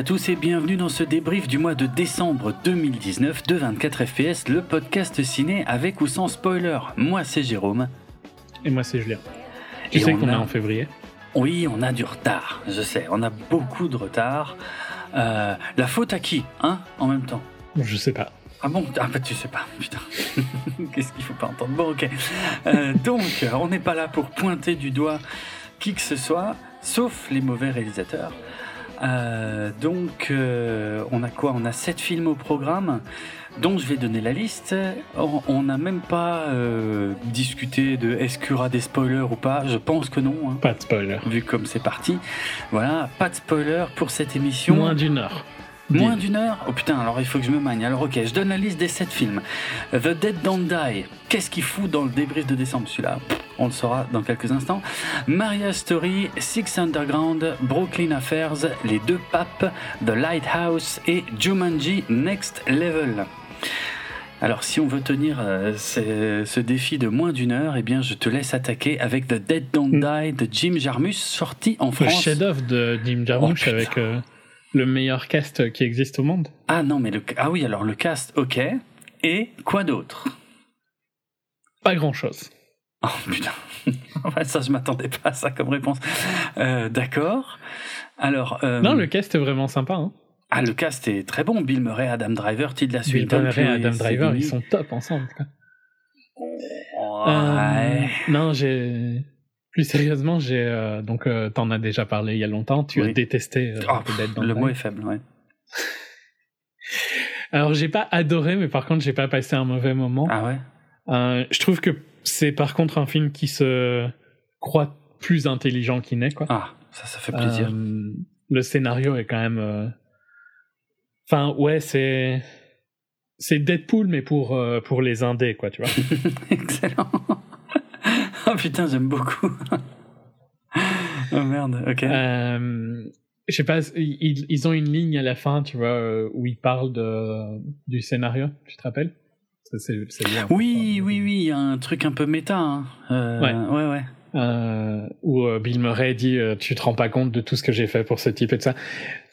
À tous et bienvenue dans ce débrief du mois de décembre 2019 de 24 FPS, le podcast ciné avec ou sans spoiler. Moi c'est Jérôme. Et moi c'est Julien. Tu Et sais on qu'on est a- en février Oui, on a du retard, je sais, on a beaucoup de retard. Euh, la faute à qui, hein, en même temps? Je sais pas. Ah bon? Ah bah tu sais pas, putain. Qu'est-ce qu'il faut pas entendre? Bon ok. Euh, donc, on n'est pas là pour pointer du doigt qui que ce soit, sauf les mauvais réalisateurs. Euh, donc, euh, on a quoi? On a sept films au programme, dont je vais donner la liste. On- On n'a même pas euh, discuté de est-ce qu'il y aura des spoilers ou pas. Je pense que non, hein, Pas de spoiler. vu comme c'est parti. Voilà, pas de spoilers pour cette émission. Moins d'une heure. Moins d'une heure Oh putain, alors il faut que je me magne. Alors ok, je donne la liste des 7 films. The Dead Don't Die. Qu'est-ce qu'il fout dans le débrief de décembre celui-là On le saura dans quelques instants. Maria Story, Six Underground, Brooklyn Affairs, Les Deux Papes, The Lighthouse et Jumanji Next Level. Alors si on veut tenir euh, ce, ce défi de moins d'une heure, eh bien je te laisse attaquer avec The Dead Don't Die de Jim Jarmus, sorti en Le France. chef-d'œuvre de Jim Jarmusch putain. avec euh, le meilleur cast qui existe au monde. Ah non, mais le ah oui, alors le cast, ok. Et quoi d'autre? Pas grand-chose. Oh putain, ça je m'attendais pas à ça comme réponse. Euh, D'accord. Alors, euh, Non, le cast est vraiment sympa. Hein. ah le cast est très bon. Bill Murray, Adam Driver, Tilda Bill Swinton, Murray et Adam Driver, ils sont top ensemble. quoi. Ouais. Euh, non, j'ai. Plus sérieusement, j'ai. euh, donc, euh, t'en as déjà parlé il y a longtemps. Tu Oui. as détesté euh, Oh, Dead le mot est faible, ouais. Alors, j'ai pas adoré, mais par contre, j'ai pas passé un mauvais moment. Ah ouais? Euh, je trouve que c'est par contre un film qui se croit plus intelligent qu'il n'est. Quoi. Ah, ça, ça fait plaisir. Euh, le scénario est quand même. euh, Enfin, ouais, c'est. C'est Deadpool, mais pour, euh, pour les indés, quoi, tu vois. Excellent. oh putain, j'aime beaucoup. oh merde. Ok. Euh, je sais pas, ils, ils ont une ligne à la fin, tu vois, euh, où ils parlent de, du scénario, tu te rappelles? Ça, c'est, c'est bien. oui, oui, oui. Il y a un truc un peu méta. Hein. Euh, Ouais. ouais, ouais. euh, où Bill Murray dit tu te rends pas compte de tout ce que j'ai fait pour ce type et de ça.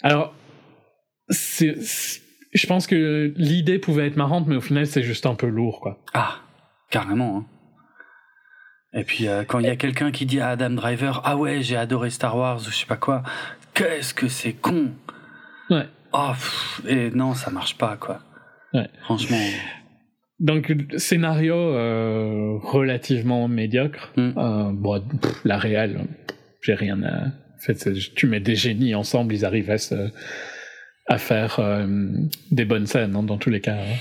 Alors, c'est- je pense que l'idée pouvait être marrante, mais au final c'est juste un peu lourd, quoi. Ah, carrément. hein. Et puis euh, quand il y a quelqu'un qui dit à Adam Driver Ah ouais, j'ai adoré Star Wars ou je sais pas quoi, qu'est-ce que c'est con Ouais. Oh, pff, et non, ça marche pas quoi. Ouais. Franchement. Donc scénario euh, relativement médiocre. Mm. Euh, bon, pff, la réelle, j'ai rien à. En fait, tu mets des génies ensemble, ils arrivent à se à faire euh, des bonnes scènes hein, dans tous les cas. hein.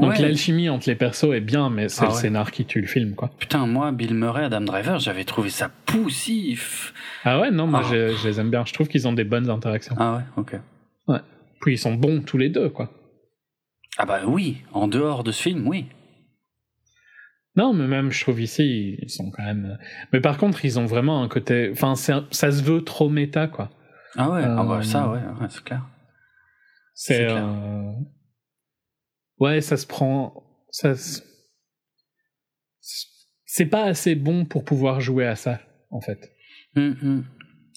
Donc Ouais. l'alchimie entre les persos est bien, mais c'est Ah le ouais. scénar qui tue le film, quoi. Putain, moi, Bill Murray, Adam Driver, j'avais trouvé ça poussif. Ah ouais, non, moi Ah. je, je les aime bien. Je trouve qu'ils ont des bonnes interactions. Ah ouais, ok. Puis ils sont bons tous les deux, quoi. Ah bah oui, en dehors de ce film, oui. Non, mais même je trouve ici, ils sont quand même. Mais par contre, ils ont vraiment un côté. Enfin, un- ça se veut trop méta, quoi. Ah ouais, ah bah Euh, ça, ouais, ouais, c'est clair. C'est. Euh, Ouais, ça se prend. Ça. se- C'est pas assez bon pour pouvoir jouer à ça, en fait. Hum.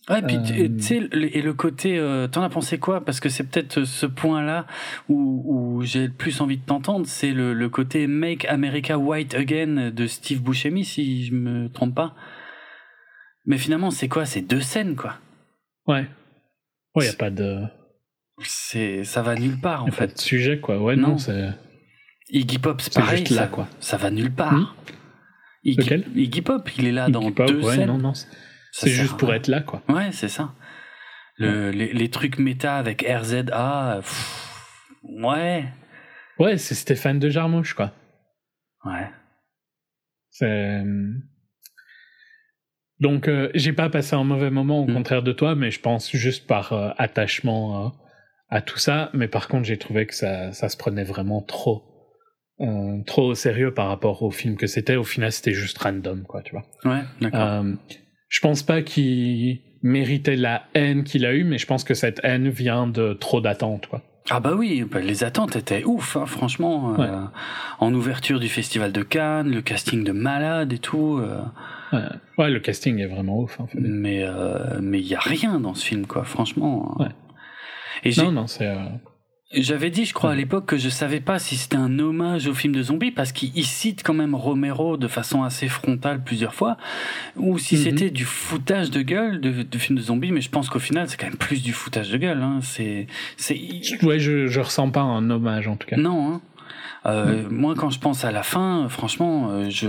Ouais, puis Euh, tu sais, et le côté, euh, t'en as pensé quoi? Parce que c'est peut-être ce point-là où, où j'ai le plus envie de t'entendre, c'est le, le côté Make America White Again de Steve Buscemi, si je me trompe pas. Mais finalement, c'est quoi? C'est deux scènes, quoi. Ouais. Ouais, y a pas de. C'est, ça va nulle part, en a pas fait. de sujet, quoi. Ouais, Non. non, c'est. Iggy Pop, c'est pareil, juste là, ça, quoi. ça va nulle part. Hmm Iggy, Lequel? Iggy Pop, il est là dans Pop, deux ouais, scènes. non, non. C'est juste pour être là, quoi. Ouais, c'est ça. Le, les, les trucs méta avec RZA, pff, ouais, Ouais, c'est Stéphane de Jarmouche, quoi. ouais. C'est. Donc, euh, j'ai pas passé un mauvais moment, au Mm. contraire de toi, mais je pense juste par euh, attachement euh, à tout ça. Mais par contre, j'ai trouvé que ça, ça se prenait vraiment trop. euh, trop au sérieux par rapport au film que c'était. Au final, c'était juste random, quoi, tu vois. Ouais, d'accord. Euh, je pense pas qu'il méritait la haine qu'il a eue, mais je pense que cette haine vient de trop d'attentes, quoi. Ah bah oui, bah, les attentes étaient ouf, hein, franchement. euh, en ouverture du festival de Cannes, le casting de malade et tout. Ouais, Ouais, le casting est vraiment ouf. Fait. mais mais il y a rien dans ce film, quoi, franchement. Ouais. Et Non, non, c'est. euh, J'avais dit, je crois, à l'époque que je savais pas si c'était un hommage au film de zombies parce qu'il il cite quand même Romero de façon assez frontale plusieurs fois, ou si Mhm. c'était du foutage de gueule de, de film de zombies. Mais je pense qu'au final, c'est quand même plus du foutage de gueule. Hein. C'est, c'est, Ouais, je, je ressens pas un hommage en tout cas. non. Hein. Euh, Moi, quand je pense à la fin, franchement, euh, je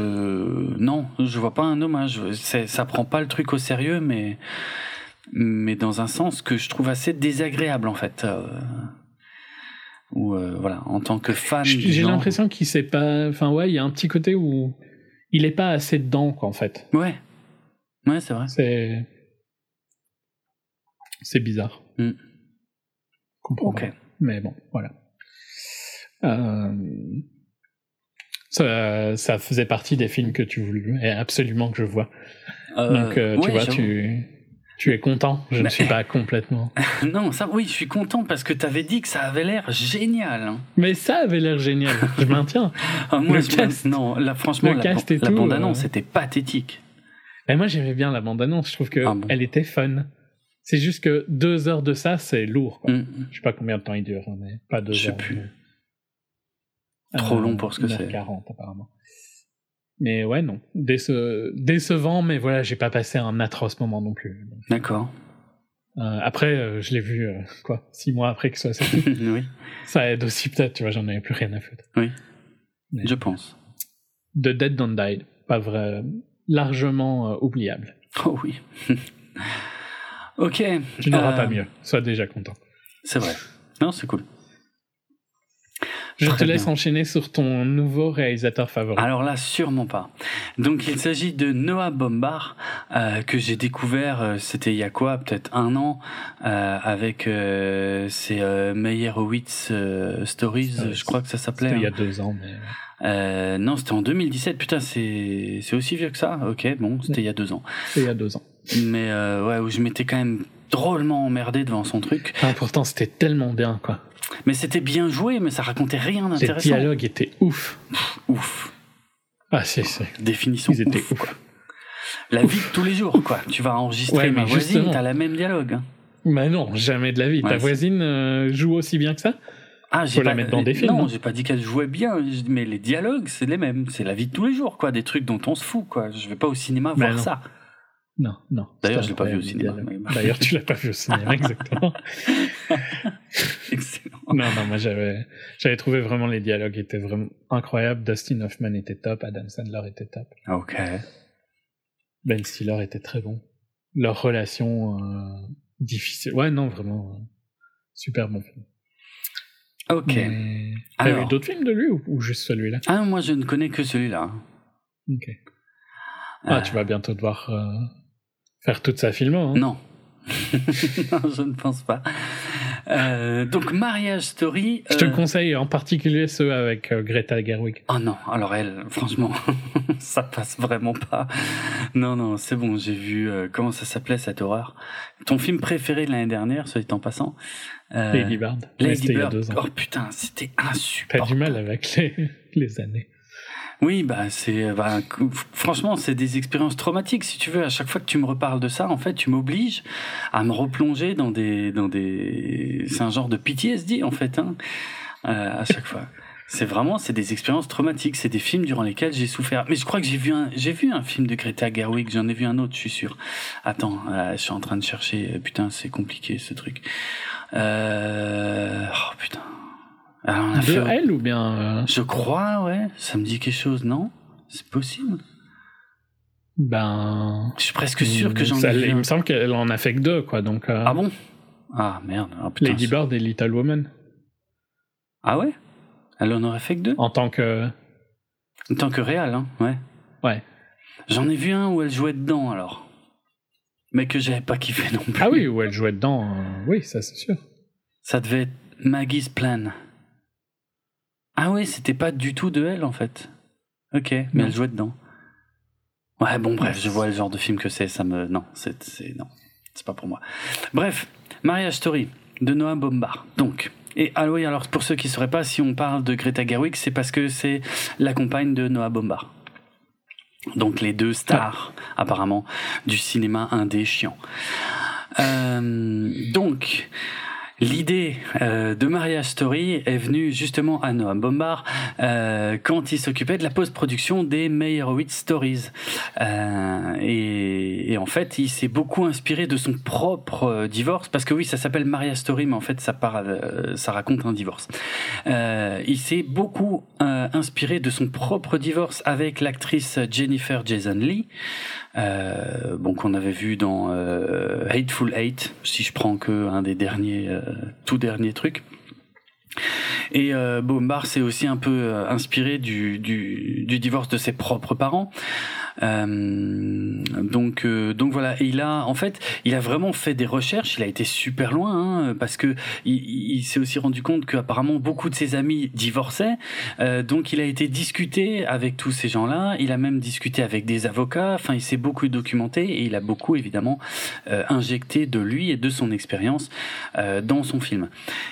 non, je vois pas un hommage. Ça prend pas le truc au sérieux, mais mais dans un sens que je trouve assez désagréable en fait. Euh, Ou euh, voilà, en tant que fan. J'ai l'impression qu'il sait pas. Enfin, ouais, il y a un petit côté où il est pas assez dedans, quoi, en fait. Ouais, ouais, c'est vrai. C'est. C'est bizarre. Mm. Comprends. Mais bon, voilà. Euh, Ça, ça faisait partie des films que tu voulais absolument que je vois. Euh, Donc, tu ouais, vois, tu, tu es content? Je ne suis pas complètement. Non, ça, oui, je suis content parce que t'avais dit que ça avait l'air génial. hein. Mais ça avait l'air génial. Je maintiens. Ah, moi, Le je- cast. non, là, franchement, la, la bande-annonce, euh. c'était pathétique. Et moi, j'aimais bien la bande-annonce. Je trouve que Ah bon était fun. C'est juste que deux heures de ça, c'est lourd. Quoi. Mm. Je sais pas combien de temps il dure, hein, mais pas deux Je sais heures. plus. mais- Trop long pour ce que c'est. 1h40 apparemment. Mais ouais, non. Déce- Décevant, mais voilà, j'ai pas passé un atroce moment non plus. D'accord. euh, après, euh, je l'ai vu, euh, quoi, six mois après que ce soit sorti. oui, ça aide aussi peut-être, tu vois, j'en avais plus rien à foutre. Oui. Mais- je pense. The Dead Don't Die, pas vrai, largement oubliable. Oh oui. ok. Tu n'auras pas mieux, sois déjà content. C'est vrai. Non, c'est cool. Je Très te laisse bien. enchaîner sur ton nouveau réalisateur favori. Alors là, sûrement pas. Donc il s'agit de Noah Bombard, euh, que j'ai découvert, euh, c'était il y a quoi, peut-être un an, euh, avec ses Meyerowitz Stories, je crois que ça s'appelait. C'était il y a hein. deux ans, mais... Euh, non, c'était en 2017. Putain, c'est c'est aussi vieux que ça. Ok, bon, c'était il y a deux ans. C'était il y a deux ans. Mais euh, ouais, où je m'étais quand même drôlement emmerdé devant son truc. Ah, pourtant, c'était tellement bien, quoi. Mais c'était bien joué, mais ça racontait rien Les d'intéressant. dialogues étaient ouf. Ouf. Ah, c'est... c'est- Définition. Ils étaient ouf, quoi. La vie de tous les jours, quoi. Tu vas enregistrer Ouais, ma voisine, t'as la même dialogue. hein. Mais non, jamais de la vie. Ouais, Ta voisine euh, joue aussi bien que ça? Ah, j'ai Faut la pas- mettre dans des films, Non, hein. j'ai pas dit qu'elle jouait bien, mais les dialogues, c'est les mêmes. C'est la vie de tous les jours, quoi. Des trucs dont on se fout, quoi. Je vais pas au cinéma Mais voir non. ça. Non, non. D'ailleurs, je l'ai pas vu au cinéma, D'ailleurs, tu l'as pas vu au cinéma, exactement. Excellent. non, non, moi j'avais, j'avais trouvé vraiment les dialogues étaient vraiment incroyables. Dustin Hoffman était top, Adam Sandler était top, Ok. Ben Stiller était très bon. Leur relation euh, difficile. Ouais, non, vraiment euh, super bon film. Ok. Mais... T'as Alors. vu d'autres films de lui ou, ou juste celui-là? Ah, moi, je ne connais que celui-là. Ok. Ah, Euh, tu vas bientôt devoir faire toute sa filmo. Hein. Non. non, je ne pense pas. Euh, donc, Mariage Story. Je te euh, conseille en particulier ceux avec euh, Greta Gerwig. Oh non, alors elle, franchement, ça passe vraiment pas. Non, non, c'est bon, j'ai vu, euh, comment ça s'appelait cette horreur? Ton film préféré de l'année dernière, soit dit en passant Lady Bird. Lady Bird. deux ans. Oh putain, c'était T'as insupportable. du mal avec les, les années. Oui, bah c'est, bah, cou- franchement, c'est des expériences traumatiques. Si tu veux, à chaque fois que tu me reparles de ça, en fait, tu m'obliges à me replonger dans des, dans des, c'est un genre de PTSD en fait, hein, euh, à chaque fois. C'est vraiment, c'est des expériences traumatiques. C'est des films durant lesquels j'ai souffert. Mais je crois que j'ai vu un, j'ai vu un film de Greta Gerwig. J'en ai vu un autre, je suis sûr. Attends, euh, je suis en train de chercher. Putain, c'est compliqué ce truc. Euh... Oh putain. Alors, on a De fait- elle ou bien euh, Je crois, ouais. Ça me dit quelque chose, non? C'est possible? Ben. Je suis presque sûr que j'en ai vu. Il me semble qu'elle en a fait que deux, quoi. Donc, euh, Ah bon? Ah merde. Ah, putain, Lady Bird et Little Woman. Ah ouais? Elle en aurait fait que deux? En tant que. En tant que réal, hein Ouais. Ouais. J'en ai vu un où elle jouait dedans, alors. Mais que j'avais pas kiffé non plus. Ah oui, où elle jouait dedans. euh, Oui, ça c'est sûr. Ça devait être Maggie's Plan. Ah oui, c'était pas du tout de elle, en fait. Ok, mais Non. elle jouait dedans. Ouais, bon, bref, je vois le genre de film que c'est, ça me... Non, c'est... c'est- Non, c'est pas pour moi. Bref, Mariage Story, de Noah Bombard. Donc... Et ah oui, alors pour ceux qui ne sauraient pas, si on parle de Greta Gerwig, c'est parce que c'est la compagne de Noah Bombard. Donc les deux stars, apparemment, du cinéma indé chiant. Euh, donc, L'idée euh, de Mariage Story est venue justement à Noam Bombard euh, quand il s'occupait de la post-production des Meyerowitz Stories. Euh, et, et, en fait, il s'est beaucoup inspiré de son propre euh, divorce, parce que oui, ça s'appelle Mariage Story, mais en fait, ça, part, euh, ça raconte un divorce. il s'est beaucoup inspiré de son propre divorce avec l'actrice Jennifer Jason Lee euh, bon qu'on avait vu dans euh, Hateful Eight, si je prends que un des derniers, euh, tout derniers trucs. Et euh, Bombard s'est aussi un peu euh, inspiré du, du, du, divorce de ses propres parents. Euh, donc, euh, donc voilà. Il a, en fait, il a vraiment fait des recherches. Il a été super loin hein, parce que il, s'est aussi rendu compte qu'apparemment beaucoup de ses amis divorçaient. Euh, donc, il a été discuté avec tous ces gens-là. Il a même discuté avec des avocats. Enfin, il s'est beaucoup documenté et il a beaucoup évidemment injecté de lui et de son expérience dans son film.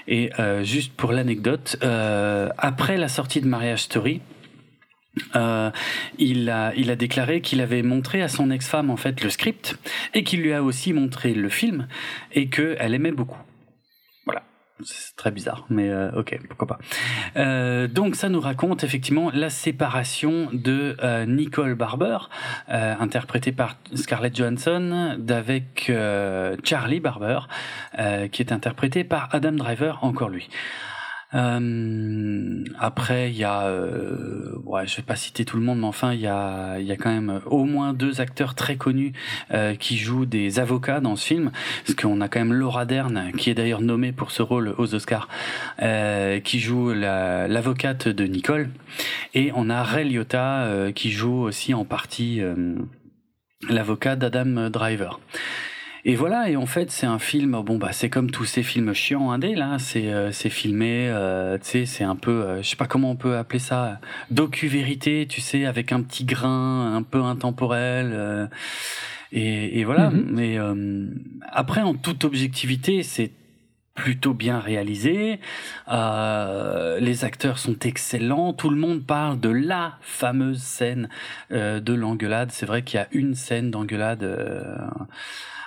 Et juste pour l'anecdote, après la sortie de Marriage Story. Euh, il, a, déclaré qu'il avait montré à son ex-femme en fait le script et qu'il lui a aussi montré le film et qu'elle aimait beaucoup. Voilà, c'est très bizarre, mais euh, ok, pourquoi pas. Euh, donc ça nous raconte effectivement la séparation de Nicole Barber, interprétée par Scarlett Johansson, d'avec Charlie Barber, qui est interprété par Adam Driver, encore lui. Euh, après, il y a, euh, ouais, je vais pas citer tout le monde, mais enfin, il y a, il y a quand même au moins deux acteurs très connus euh, qui jouent des avocats dans ce film, parce qu'on a quand même Laura Dern, qui est d'ailleurs nommée pour ce rôle aux Oscars, euh, qui joue l'avocate de Nicole, et on a Ray Liotta euh, qui joue aussi en partie euh, l'avocat d'Adam Driver. Et voilà, et en fait, c'est un film, bon, bah, c'est comme tous ces films chiants indés, là, c'est, euh, filmé, euh, tu sais, c'est un peu, euh, je sais pas comment on peut appeler ça, docu-vérité, tu sais, avec un petit grain un peu intemporel, euh, et, et, voilà. Mm-hmm. Mais après, en toute objectivité, c'est plutôt bien réalisé. Euh, les acteurs sont excellents. Tout le monde parle de la fameuse scène euh, de l'engueulade. C'est vrai qu'il y a une scène d'engueulade euh,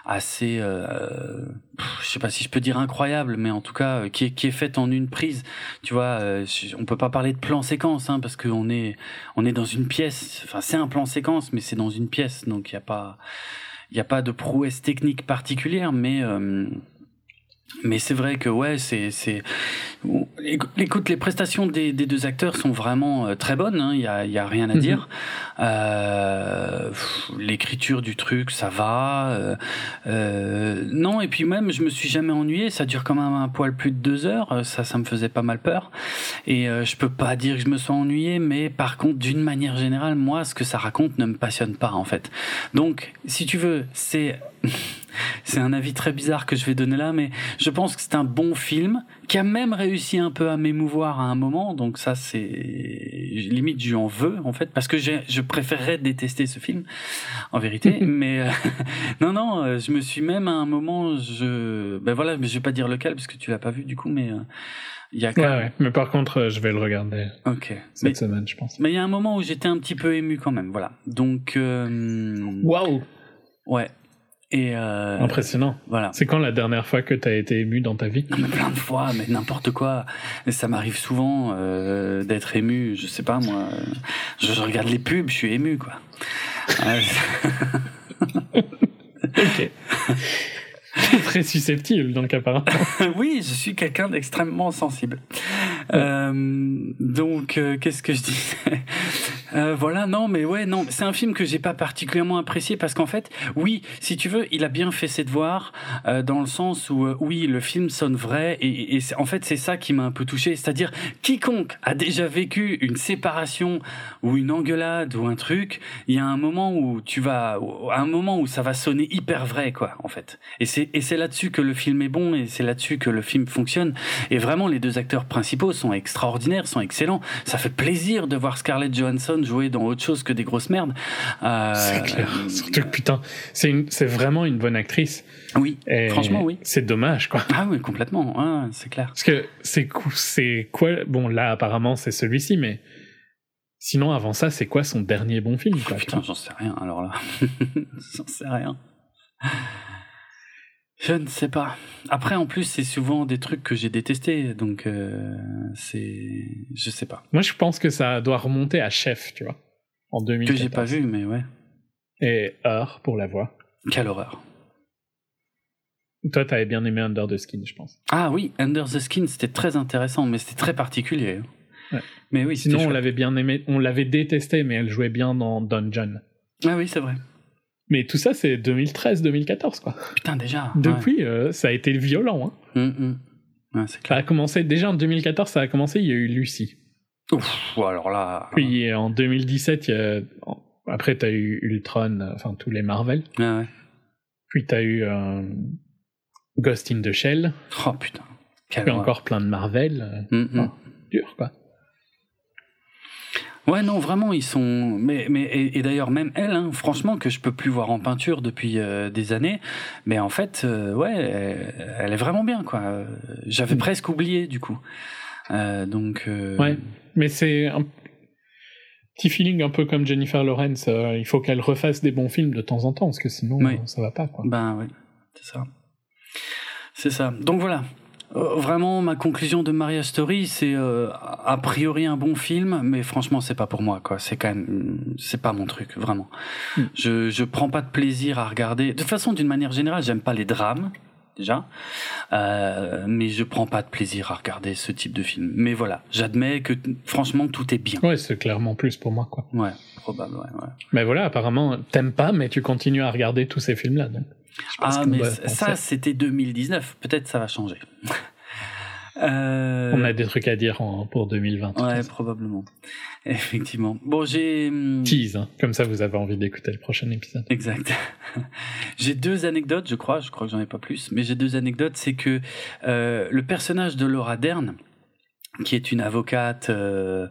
assez, euh, je sais pas si je peux dire incroyable, mais en tout cas euh, qui est qui est faite en une prise. Tu vois, euh, on peut pas parler de plan séquence hein, parce qu'on est on est dans une pièce. Enfin, c'est un plan séquence, mais c'est dans une pièce, donc il y a pas il y a pas de prouesse technique particulière, mais euh, mais c'est vrai que ouais, c'est c'est écoute les prestations des, des deux acteurs sont vraiment euh, très bonnes. Il hein, y a y a rien à mm -hmm. dire. Euh, L'écriture du truc, ça va. Euh, euh, non et puis même, je me suis jamais ennuyé. Ça dure quand même un poil plus de deux heures. Ça, ça me faisait pas mal peur. Et je peux pas dire que je me sois ennuyé, mais par contre, d'une manière générale, moi, ce que ça raconte ne me passionne pas en fait. Donc, si tu veux, c'est c'est un avis très bizarre que je vais donner là, mais je pense que c'est un bon film qui a même réussi un peu à m'émouvoir à un moment. Donc ça, c'est limite je en veux en fait parce que je préférerais détester ce film en vérité. mais euh, non, non, euh, je me suis même à un moment, je ben voilà, mais je vais pas dire lequel parce que tu l'as pas vu du coup, mais euh, il y a quand ouais, même... ouais, mais par contre, euh, je vais le regarder. Ok. Cette mais, semaine, je pense. Mais il y a un moment où j'étais un petit peu ému quand même, voilà. Donc. Waouh. Wow. Ouais. Et euh, Impressionnant. Voilà. C'est quand la dernière fois que tu as été ému dans ta vie? Mais Plein de fois, mais n'importe quoi. Ça m'arrive souvent euh, d'être ému. Je sais pas moi. Je, je, regarde les pubs, je suis ému quoi. ok. Très susceptible, donc apparemment. oui, je suis quelqu'un d'extrêmement sensible. Euh, donc, euh, qu'est-ce que je disais euh, Voilà, non, mais ouais, non, c'est un film que j'ai pas particulièrement apprécié parce qu'en fait, oui, si tu veux, il a bien fait ses devoirs dans le sens où, oui, le film sonne vrai et, en fait, c'est ça qui m'a un peu touché, c'est-à-dire quiconque a déjà vécu une séparation ou une engueulade ou un truc, il y a un moment où tu vas, un moment où ça va sonner hyper vrai, quoi, en fait. Et c'est là-dessus que le film est bon et c'est là-dessus que le film fonctionne. Et vraiment, les deux acteurs principaux sont extraordinaires, sont excellents. Ça fait plaisir de voir Scarlett Johansson jouer dans autre chose que des grosses merdes. Euh... C'est clair. Surtout que putain, c'est c'est vraiment une bonne actrice. Oui, et franchement, oui. C'est dommage, quoi. Ah oui, complètement. Ah, c'est clair. Parce que c'est c'est quoi Bon, là, apparemment, c'est celui-ci, mais. Sinon, avant ça, c'est quoi son dernier bon film quoi, Putain, j'en sais rien, alors là. j'en sais rien. Je ne sais pas. Après, en plus, c'est souvent des trucs que j'ai détestés, donc euh, c'est, je sais pas. Moi, je pense que ça doit remonter à Chef, tu vois, en 2014. Que j'ai pas vu, mais ouais. Et Heure pour la voix. Quelle horreur. Toi, t'avais bien aimé Under the Skin, je pense. Ah oui, Under the Skin, c'était très intéressant, mais c'était très particulier. Ouais. Mais oui, Sinon, on l'avait bien aimé, on l'avait détesté, mais elle jouait bien dans Dungeon. Ah oui, c'est vrai. Mais tout ça, c'est 2013-2014, quoi. Putain, déjà. Depuis, euh, ça a été violent. Hein. Ouais, c'est Ça a commencé, déjà en 2014, ça a commencé, il y a eu Lucie. Ouf, alors là. Puis en 2017, il y a... après, t'as eu Ultron, euh, enfin tous les Marvel. Ouais, ouais. Puis t'as eu euh, Ghost in the Shell. Oh putain. Puis encore plein de Marvel. euh, Hum, hum. dur, quoi. Ouais, non, vraiment, ils sont. Mais, mais et, et d'ailleurs, même elle, hein, franchement, que je peux plus voir en peinture depuis euh, des années. Mais en fait, euh, ouais, elle, elle est vraiment bien, quoi. J'avais Mm. presque oublié, du coup. Euh, donc. Ouais. Mais c'est un petit feeling un peu comme Jennifer Lawrence. il faut qu'elle refasse des bons films de temps en temps, parce que sinon, euh, ça va pas, quoi. Ben ouais, c'est ça. C'est ça. Donc voilà. Euh, vraiment, ma conclusion de Maria Story, c'est euh, a priori un bon film, mais franchement, c'est pas pour moi, quoi. C'est quand même, c'est pas mon truc, vraiment. Mm. Je je prends pas de plaisir à regarder. De toute façon, d'une manière générale, j'aime pas les drames déjà, euh, mais je prends pas de plaisir à regarder ce type de film. Mais voilà, j'admets que franchement, tout est bien. Ouais, c'est clairement plus pour moi, quoi. Ouais, probable, ouais, ouais. Mais voilà, apparemment, t'aimes pas, mais tu continues à regarder tous ces films-là. Donc, je Ah, mais doit ça, c'était 2019. Peut-être ça va changer. Euh, On a des trucs à dire en- pour 2020. de toute Ouais, probablement. Effectivement. Bon, j'ai. hum, Tease, hein. comme ça vous avez envie d'écouter le prochain épisode. Exact. j'ai deux anecdotes, je crois. Je crois que j'en ai pas plus, mais j'ai deux anecdotes. C'est que euh, le personnage de Laura Dern, qui est une avocate, euh,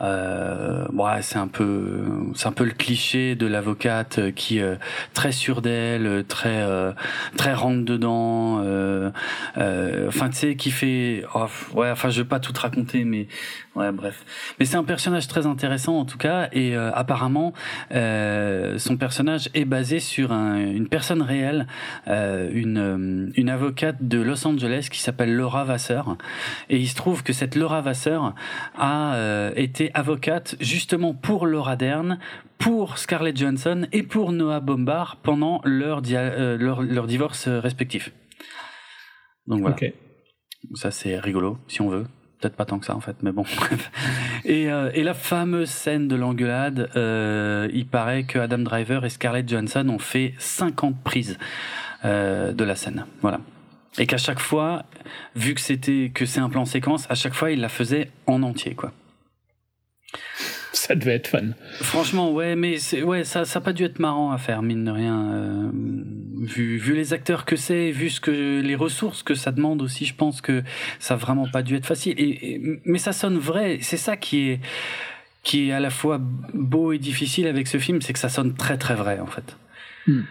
euh, ouais, c'est un peu, c'est un peu le cliché de l'avocate qui euh, très sûre d'elle, très, euh, très rentre dedans. euh, euh, Enfin, tu sais, qui fait, oh, ouais, enfin, je vais pas tout te raconter, mais ouais, bref. Mais c'est un personnage très intéressant en tout cas, et euh, apparemment, euh, son personnage est basé sur un- une personne réelle, euh, une, euh, une avocate de Los Angeles qui s'appelle Laura Vasseur. Et il se trouve que cette Laura Vasseur a euh, été avocate justement pour Laura Dern, pour Scarlett Johansson et pour Noah Bombard pendant leur, euh, leur, leur divorce euh, respectif. Donc voilà. Ok. Ça, c'est rigolo, si on veut. Peut-être pas tant que ça, en fait, mais bon. et, euh, et la fameuse scène de l'engueulade, euh, il paraît que Adam Driver et Scarlett Johansson ont fait 50 prises euh, de la scène. Voilà. Et qu'à chaque fois, vu que c'était que c'est un plan séquence, à chaque fois, il la faisait en entier, quoi. Ça devait être fun. Franchement, ouais, mais ouais, ça, ça a pas dû être marrant à faire, mine de rien. euh, vu, vu les acteurs que c'est, vu ce que les ressources que ça demande aussi, je pense que ça a vraiment pas dû être facile. Et, et- mais ça sonne vrai. C'est ça qui est, qui est à la fois beau et difficile avec ce film, c'est que ça sonne très très vrai en fait. Hmm.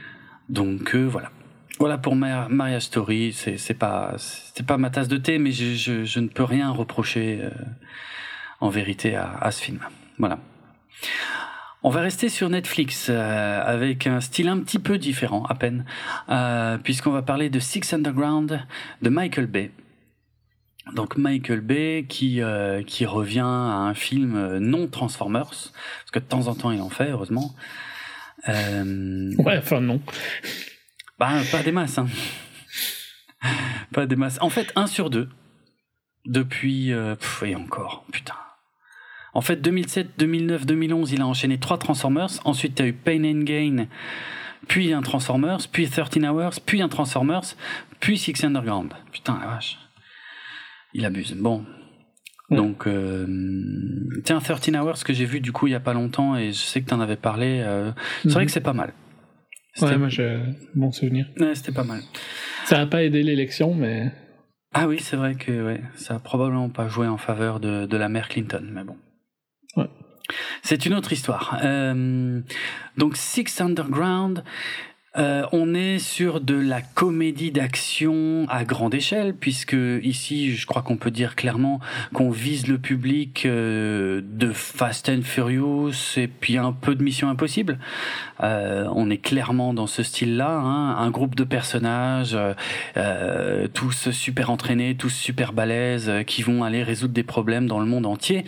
Donc euh, voilà. Voilà pour Ma- Maria Story, c'est c'est pas c'est pas ma tasse de thé, mais je, je, je ne peux rien reprocher euh, en vérité à, à ce film. Voilà. On va rester sur Netflix euh, avec un style un petit peu différent, à peine, euh, puisqu'on va parler de Six Underground de Michael Bay. Donc Michael Bay qui euh, qui revient à un film euh, non Transformers, parce que de temps en temps il en fait, heureusement. Euh, Ouais, enfin non. Bah, pas des masses, hein. pas des masses. En fait, un sur deux. Depuis. euh, pff, et encore, putain. En fait, 2007, 2009, 2011, il a enchaîné trois Transformers. Ensuite, tu as eu Pain and Gain, puis un Transformers, puis 13 Hours, puis un Transformers, puis Six Underground. Putain, la vache. Il abuse. Bon. Ouais. Donc, euh, tiens, 13 Hours que j'ai vu du coup il y a pas longtemps et je sais que tu en avais parlé. euh, c'est vrai Mhm. que c'est pas mal. Ouais, moi, j'ai bon souvenir. ouais, c'était pas mal. Ça n'a pas aidé l'élection, mais Ah oui, c'est vrai que ouais, ça a probablement pas joué en faveur de, de la mère Clinton, mais bon. Ouais. C'est une autre histoire. Euh, donc Six Underground, Euh, on est sur de la comédie d'action à grande échelle, puisque ici, je crois qu'on peut dire clairement qu'on vise le public euh, de Fast and Furious et puis un peu de Mission Impossible. Euh, on est clairement dans ce style-là, hein, un groupe de personnages, tous super entraînés, tous super balèzes, qui vont aller résoudre des problèmes dans le monde entier.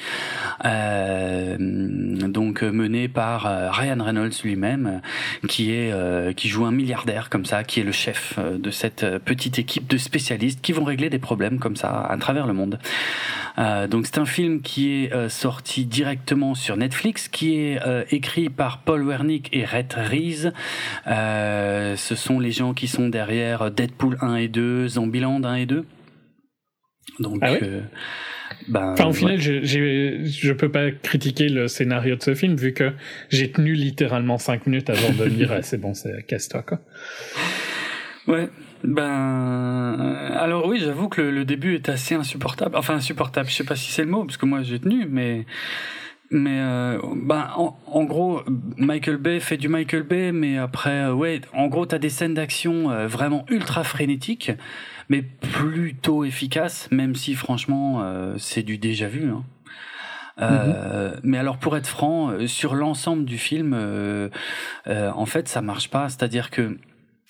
donc mené par Ryan Reynolds lui-même, qui est qui joue un milliardaire comme ça, qui est le chef euh, de cette euh, petite équipe de spécialistes qui vont régler des problèmes comme ça à travers le monde. Euh, donc c'est un film qui est sorti directement sur Netflix, qui est écrit par Paul Wernick et Rhett Reese. ce sont les gens qui sont derrière Deadpool 1 et 2, Zombieland 1 et 2. Donc ah ben, enfin, au final, je, je peux pas critiquer le scénario de ce film vu que j'ai tenu littéralement 5 minutes avant de lire. c'est bon, c'est casse-toi quoi. Ouais. Ben, alors oui, j'avoue que le, début est assez insupportable. Enfin, insupportable. Je sais pas si c'est le mot parce que moi j'ai tenu, mais mais euh, ben, en, gros, Michael Bay fait du Michael Bay, mais après, euh, ouais, en gros, t'as des scènes d'action euh, vraiment ultra frénétiques mais plutôt efficace, même si franchement euh, c'est du déjà vu. Hein. Euh, mhm. Mais alors pour être franc, euh, sur l'ensemble du film, en fait ça marche pas. C'est-à-dire que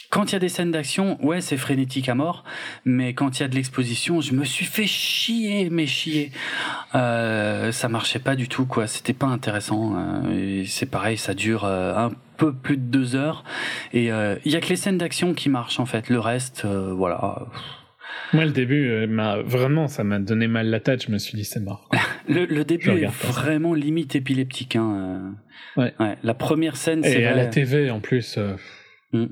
quand il y a des scènes d'action, ouais, c'est frénétique à mort, mais quand il y a de l'exposition, je me suis fait chier, mais chier. Euh, ça marchait pas du tout, quoi. C'était pas intéressant. c'est pareil, ça dure un peu plus de deux heures, et il y a que les scènes d'action qui marchent en fait. Le reste, voilà. Moi, le début, vraiment, ça m'a donné mal la tête. Je me suis dit, c'est mort. le, début est vraiment limite épileptique. Hein. Ouais. La première scène, c'est. Et à la TV, en plus. Mm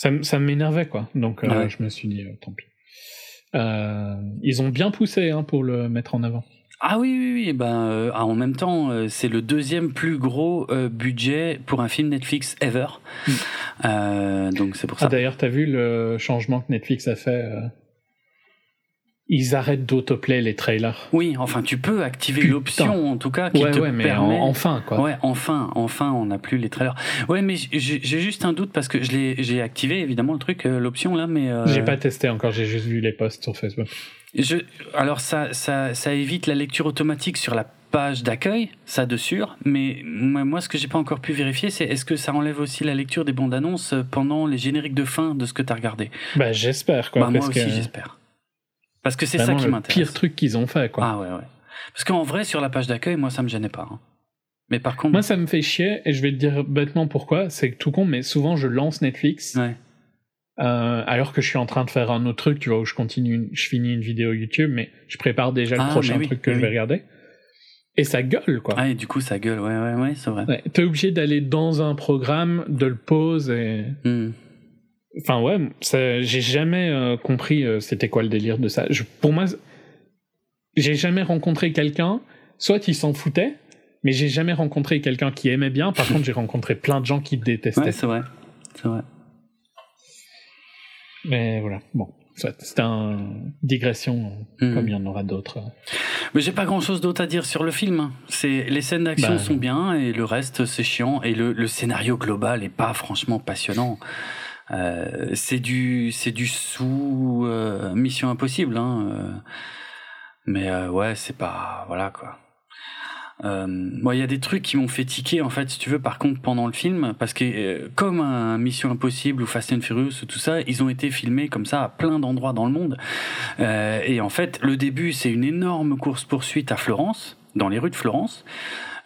ça, ça m'énervait quoi. Donc euh, je me suis dit euh, tant pis. Euh, ils ont bien poussé hein, pour le mettre en avant. Ah oui, oui, oui. Ben, ah, en même temps, c'est le deuxième plus gros budget pour un film Netflix ever. Mm. donc c'est pour ça. Ah, D'ailleurs, t'as vu le changement que Netflix a fait ils arrêtent d'autoplay les trailers. Oui, enfin tu peux activer l'option en tout cas qui te mais permet. enfin quoi. Ouais, enfin, enfin on n'a plus les trailers. Ouais, mais j'ai juste un doute parce que je l'ai, j'ai activé évidemment le truc, euh, l'option là, mais. Euh... J'ai pas testé encore, j'ai juste vu les posts sur Facebook. Je, alors ça, ça, ça évite la lecture automatique sur la page d'accueil, ça de sûr, mais moi ce que j'ai pas encore pu vérifier c'est est-ce que ça enlève aussi la lecture des bandes annonces pendant les génériques de fin de ce que tu as regardé? Bah j'espère quoi. Bah, moi aussi j'espère. Parce que c'est ça qui m'intéresse. pire truc qu'ils ont fait, quoi. Ah ouais, ouais. Parce qu'en vrai, sur la page d'accueil, moi, ça me gênait pas. Hein. Mais par contre. Moi, ça me fait chier, et je vais te dire bêtement pourquoi. C'est tout con, mais souvent, je lance Netflix. Ouais. Euh, alors que je suis en train de faire un autre truc, tu vois, où je continue, je finis une vidéo YouTube, mais je prépare déjà le ah, prochain truc que je vais regarder. Et ça gueule, quoi. Ah, et du coup, ça gueule, ouais, ouais, ouais, c'est vrai. Ouais, T'es obligé d'aller dans un programme, de le pause et. Hmm. Enfin ouais, j'ai jamais euh, compris euh, c'était quoi le délire de ça. Je, pour moi, j'ai jamais rencontré quelqu'un, soit il s'en foutait, mais j'ai jamais rencontré quelqu'un qui aimait bien. Par contre, j'ai rencontré plein de gens qui détestaient. Ouais, c'est vrai, c'est vrai. Mais voilà, bon, c'est un digression hmm. comme il y en aura d'autres. Mais j'ai pas grand chose d'autre à dire sur le film. C'est les scènes d'action bah, sont bien et le reste c'est chiant et le, le scénario global est pas franchement passionnant. Euh, c'est du c'est du sous euh, Mission Impossible, hein, euh. mais ouais, c'est pas voilà quoi. Moi, il y a des trucs qui m'ont fait tiquer en fait, si tu veux. Par contre, pendant le film, parce que comme un Mission Impossible ou Fast and Furious ou tout ça, ils ont été filmés comme ça à plein d'endroits dans le monde. et en fait, le début, c'est une énorme course poursuite à Florence, dans les rues de Florence.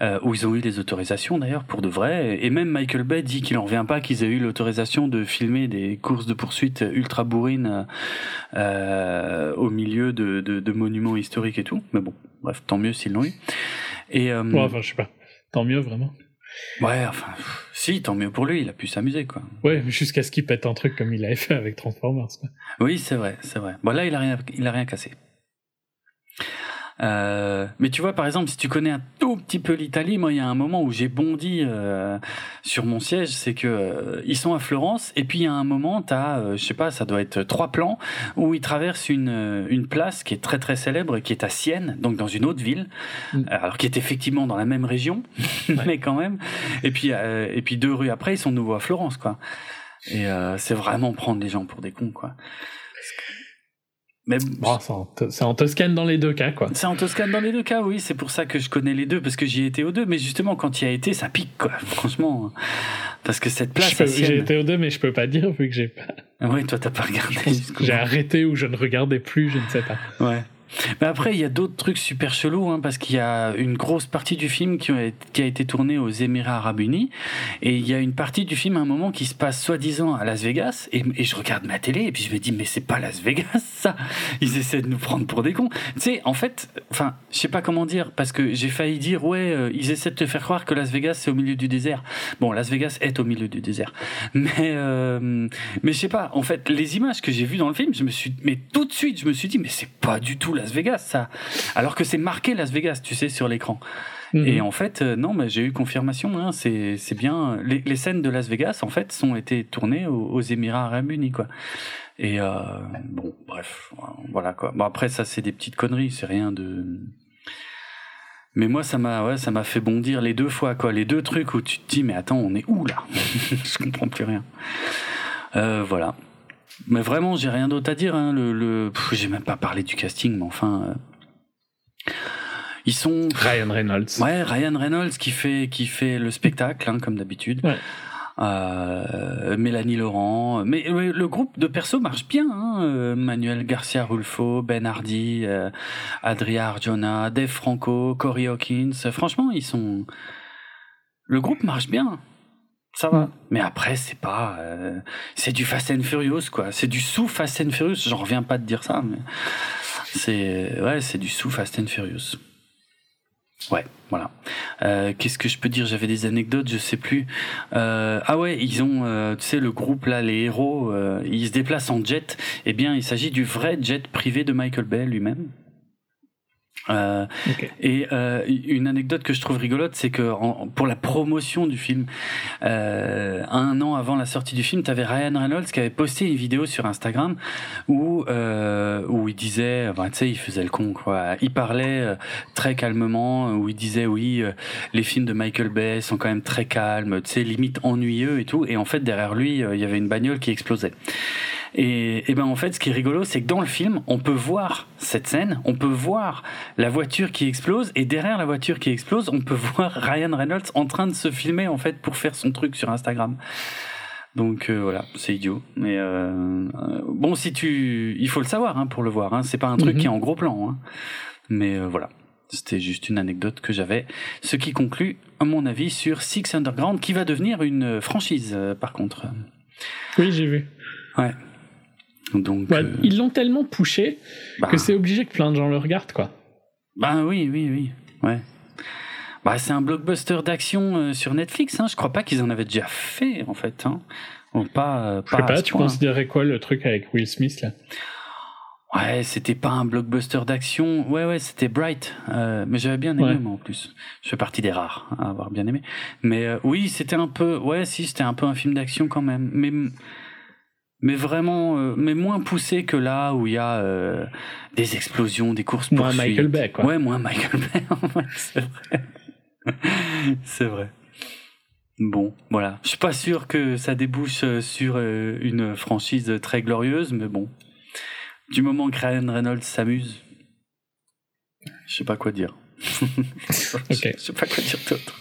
Euh, où ils ont eu les autorisations d'ailleurs pour de vrai. Et même Michael Bay dit qu'il en revient pas qu'ils aient eu l'autorisation de filmer des courses de poursuite ultra bourrines euh, au milieu de, de, de, monuments historiques et tout. Mais bon, bref, tant mieux s'ils l'ont eu. Et euh, ouais, enfin, je sais pas. Tant mieux vraiment. Ouais, enfin, si, tant mieux pour lui, il a pu s'amuser, quoi. Ouais, jusqu'à ce qu'il pète un truc comme il avait fait avec Transformers, quoi. Oui, c'est vrai, c'est vrai. Bon, là, il a rien, il a rien cassé. Euh, mais tu vois, par exemple, si tu connais un tout petit peu l'Italie, moi, il y a un moment où j'ai bondi euh, sur mon siège, c'est que euh, ils sont à Florence, et puis il y a un moment, t'as, euh, je sais pas, ça doit être trois plans où ils traversent une euh, une place qui est très très célèbre, qui est à Sienne, donc dans une autre ville, mm. alors qui est effectivement dans la même région, mais quand même. Et puis et puis deux rues après, ils sont de nouveau à Florence, quoi. Et euh, c'est vraiment prendre les gens pour des cons, quoi. Mais bon, c'est en, Toscane dans les deux cas, quoi. C'est en Toscane dans les deux cas, oui. C'est pour ça que je connais les deux, parce que j'y ai été aux deux. Mais justement, quand il y a été, ça pique, quoi. Franchement. Parce que cette place. J'ai été aux deux, mais je peux pas dire, vu que j'ai pas. Oui, toi, t'as pas regardé. J'ai arrêté ou je ne regardais plus, je ne sais pas. Ouais. Mais après, il y a d'autres trucs super chelous, hein, parce qu'il y a une grosse partie du film qui a, été tournée aux Émirats Arabes Unis, et il y a une partie du film à un moment qui se passe soi-disant à Las Vegas, et, je regarde ma télé, et puis je me dis, mais c'est pas Las Vegas, ça Ils essaient de nous prendre pour des cons. Tu sais, en fait, enfin, je sais pas comment dire, parce que j'ai failli dire, ouais, euh, ils essaient de te faire croire que Las Vegas, c'est au milieu du désert. Bon, Las Vegas est au milieu du désert. Mais, euh, mais je sais pas, en fait, les images que j'ai vues dans le film, je me suis, mais tout de suite, je me suis dit, mais c'est pas du tout Las Vegas, ça. Alors que c'est marqué Las Vegas, tu sais, sur l'écran. Mhm. Et en fait, euh, non, mais j'ai eu confirmation. Hein, c'est bien. Les, scènes de Las Vegas, en fait, sont été tournées aux, Émirats Arabes Unis, quoi. Et euh, bon, bref, voilà quoi. Bon après, ça c'est des petites conneries, c'est rien de. Mais moi, ça m'a, ouais, ça m'a fait bondir les deux fois, quoi. Les deux trucs où tu te dis, mais attends, on est où là? Je comprends plus rien. Euh, voilà. Mais vraiment, j'ai rien d'autre à dire. Hein. Le, le... j'ai même pas parlé du casting, mais enfin, euh, ils sont. Ryan Reynolds. Ouais, Ryan Reynolds qui fait qui fait le spectacle, hein, comme d'habitude. Ouais. Euh, Mélanie Laurent, mais le groupe de perso marche bien. Hein. Euh, Manuel Garcia Rulfo, Ben Hardy, euh, Adria Arjona, Dave Franco, Corey Hawkins. Franchement, ils sont. Le groupe marche bien ça va. Mm. Mais après, c'est pas, euh, c'est du Fast and Furious quoi. C'est du sous Fast and Furious. J'en reviens pas de dire ça, mais c'est ouais, c'est du sous Fast and Furious. Ouais, voilà. Euh, Qu'est-ce que je peux dire? J'avais des anecdotes, je sais plus. Euh, ah ouais, ils ont, euh, tu sais, le groupe là, les héros, euh, ils se déplacent en jet. Eh bien, il s'agit du vrai jet privé de Michael Bay lui-même. Euh, Et euh, une anecdote que je trouve rigolote, c'est que pour la promotion du film, euh, un an avant la sortie du film, tu avais Ryan Reynolds qui avait posté une vidéo sur Instagram où euh, où il disait, tu sais, il faisait le con quoi. Il parlait très calmement, où il disait oui, les films de Michael Bay sont quand même très calmes, tu sais, limite ennuyeux et tout. Et en fait, derrière lui, il y avait une bagnole qui explosait. Et, et ben en fait, ce qui est rigolo, c'est que dans le film, on peut voir cette scène, on peut voir la voiture qui explose, et derrière la voiture qui explose, on peut voir Ryan Reynolds en train de se filmer en fait pour faire son truc sur Instagram. Donc euh, voilà, c'est idiot. Mais euh, euh, bon, si tu, il faut le savoir hein, pour le voir. Hein. C'est pas un truc qui est mhm. en gros plan. Hein. Mais voilà, c'était juste une anecdote que j'avais. Ce qui conclut, à mon avis, sur Six Underground, qui va devenir une franchise, par contre. Oui, j'ai vu. Ouais. Donc, euh, Ils l'ont tellement poussé bah. que c'est obligé que plein de gens le regardent, quoi. Bah oui, oui, oui. Ouais. Bah, c'est un blockbuster d'action euh, sur Netflix. Hein. Je crois pas qu'ils en avaient déjà fait, en fait. Hein. pas, euh, pas, Je sais pas, tu considérais quoi le truc avec Will Smith, là? Ouais, c'était pas un blockbuster d'action. Ouais, ouais, c'était Bright. mais j'avais bien aimé, moi, en plus. Je fais partie des rares à avoir bien aimé. Mais oui, c'était un peu... Ouais, si, c'était un peu un film d'action quand même. Mais mais vraiment, euh, mais moins poussé que là où il y a euh, des explosions, des courses poursuites. Moins Michael Bay, quoi. Ouais, moins Michael Bay, c'est vrai. c'est vrai. Bon, voilà. Je suis pas sûr que ça débouche euh, sur une franchise très glorieuse, mais bon. Du moment que Ryan Reynolds s'amuse, je sais pas quoi dire. ok. Je sais pas quoi dire d'autre.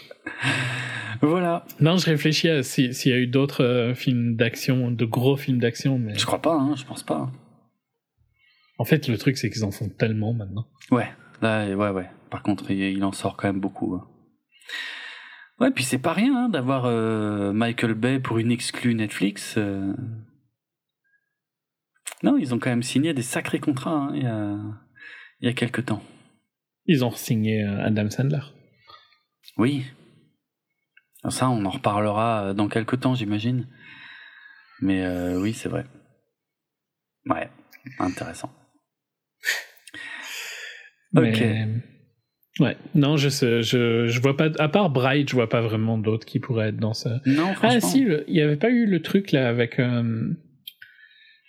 Voilà. Non, je réfléchis à s'il y a eu d'autres euh, films d'action, de gros films d'action, mais. Je crois pas, hein, je pense pas. En fait, le truc, c'est qu'ils en font tellement maintenant. Ouais, là, ouais, ouais. Par contre, il, en sort quand même beaucoup. Hein. Ouais, puis c'est pas rien hein, d'avoir euh, Michael Bay pour une exclue Netflix. Euh. Non, ils ont quand même signé des sacrés contrats il, y a, y a quelques temps. Ils ont signé Adam Sandler. Oui, ça, on en reparlera euh, dans quelques temps, j'imagine. Mais euh, oui, c'est vrai. Ouais, intéressant. Ok. Ouais, non, je sais, je, je vois pas, à part Bright, je vois pas vraiment d'autres qui pourraient être dans ça. Non, Ah si, il y avait pas eu le truc là avec, euh,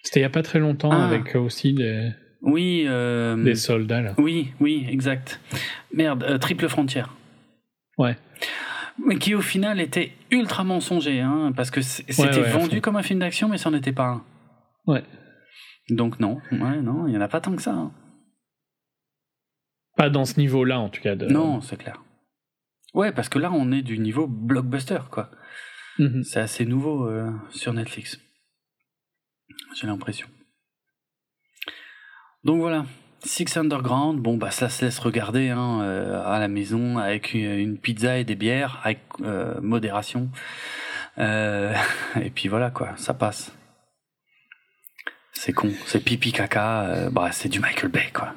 c'était il y a pas très longtemps ah. avec aussi des, oui, des soldats là. Oui, oui, exact. Merde, triple frontière. Ouais. Mais qui au final était ultra mensonger, hein, parce que c'était vendu comme un film d'action, mais ça n'en était pas un. Ouais. Donc non, ouais, non, il n'y en a pas tant que ça. Hein. Pas dans ce niveau-là, en tout cas. De... Non, c'est clair. Ouais, parce que là, on est du niveau blockbuster, quoi. Mhm. C'est assez nouveau euh, sur Netflix. J'ai l'impression. Donc voilà, Six Underground, bon bah ça se laisse regarder hein, euh, à la maison avec une pizza et des bières, avec euh, modération. et puis voilà quoi, ça passe. C'est con, c'est pipi caca, bah c'est du Michael Bay quoi.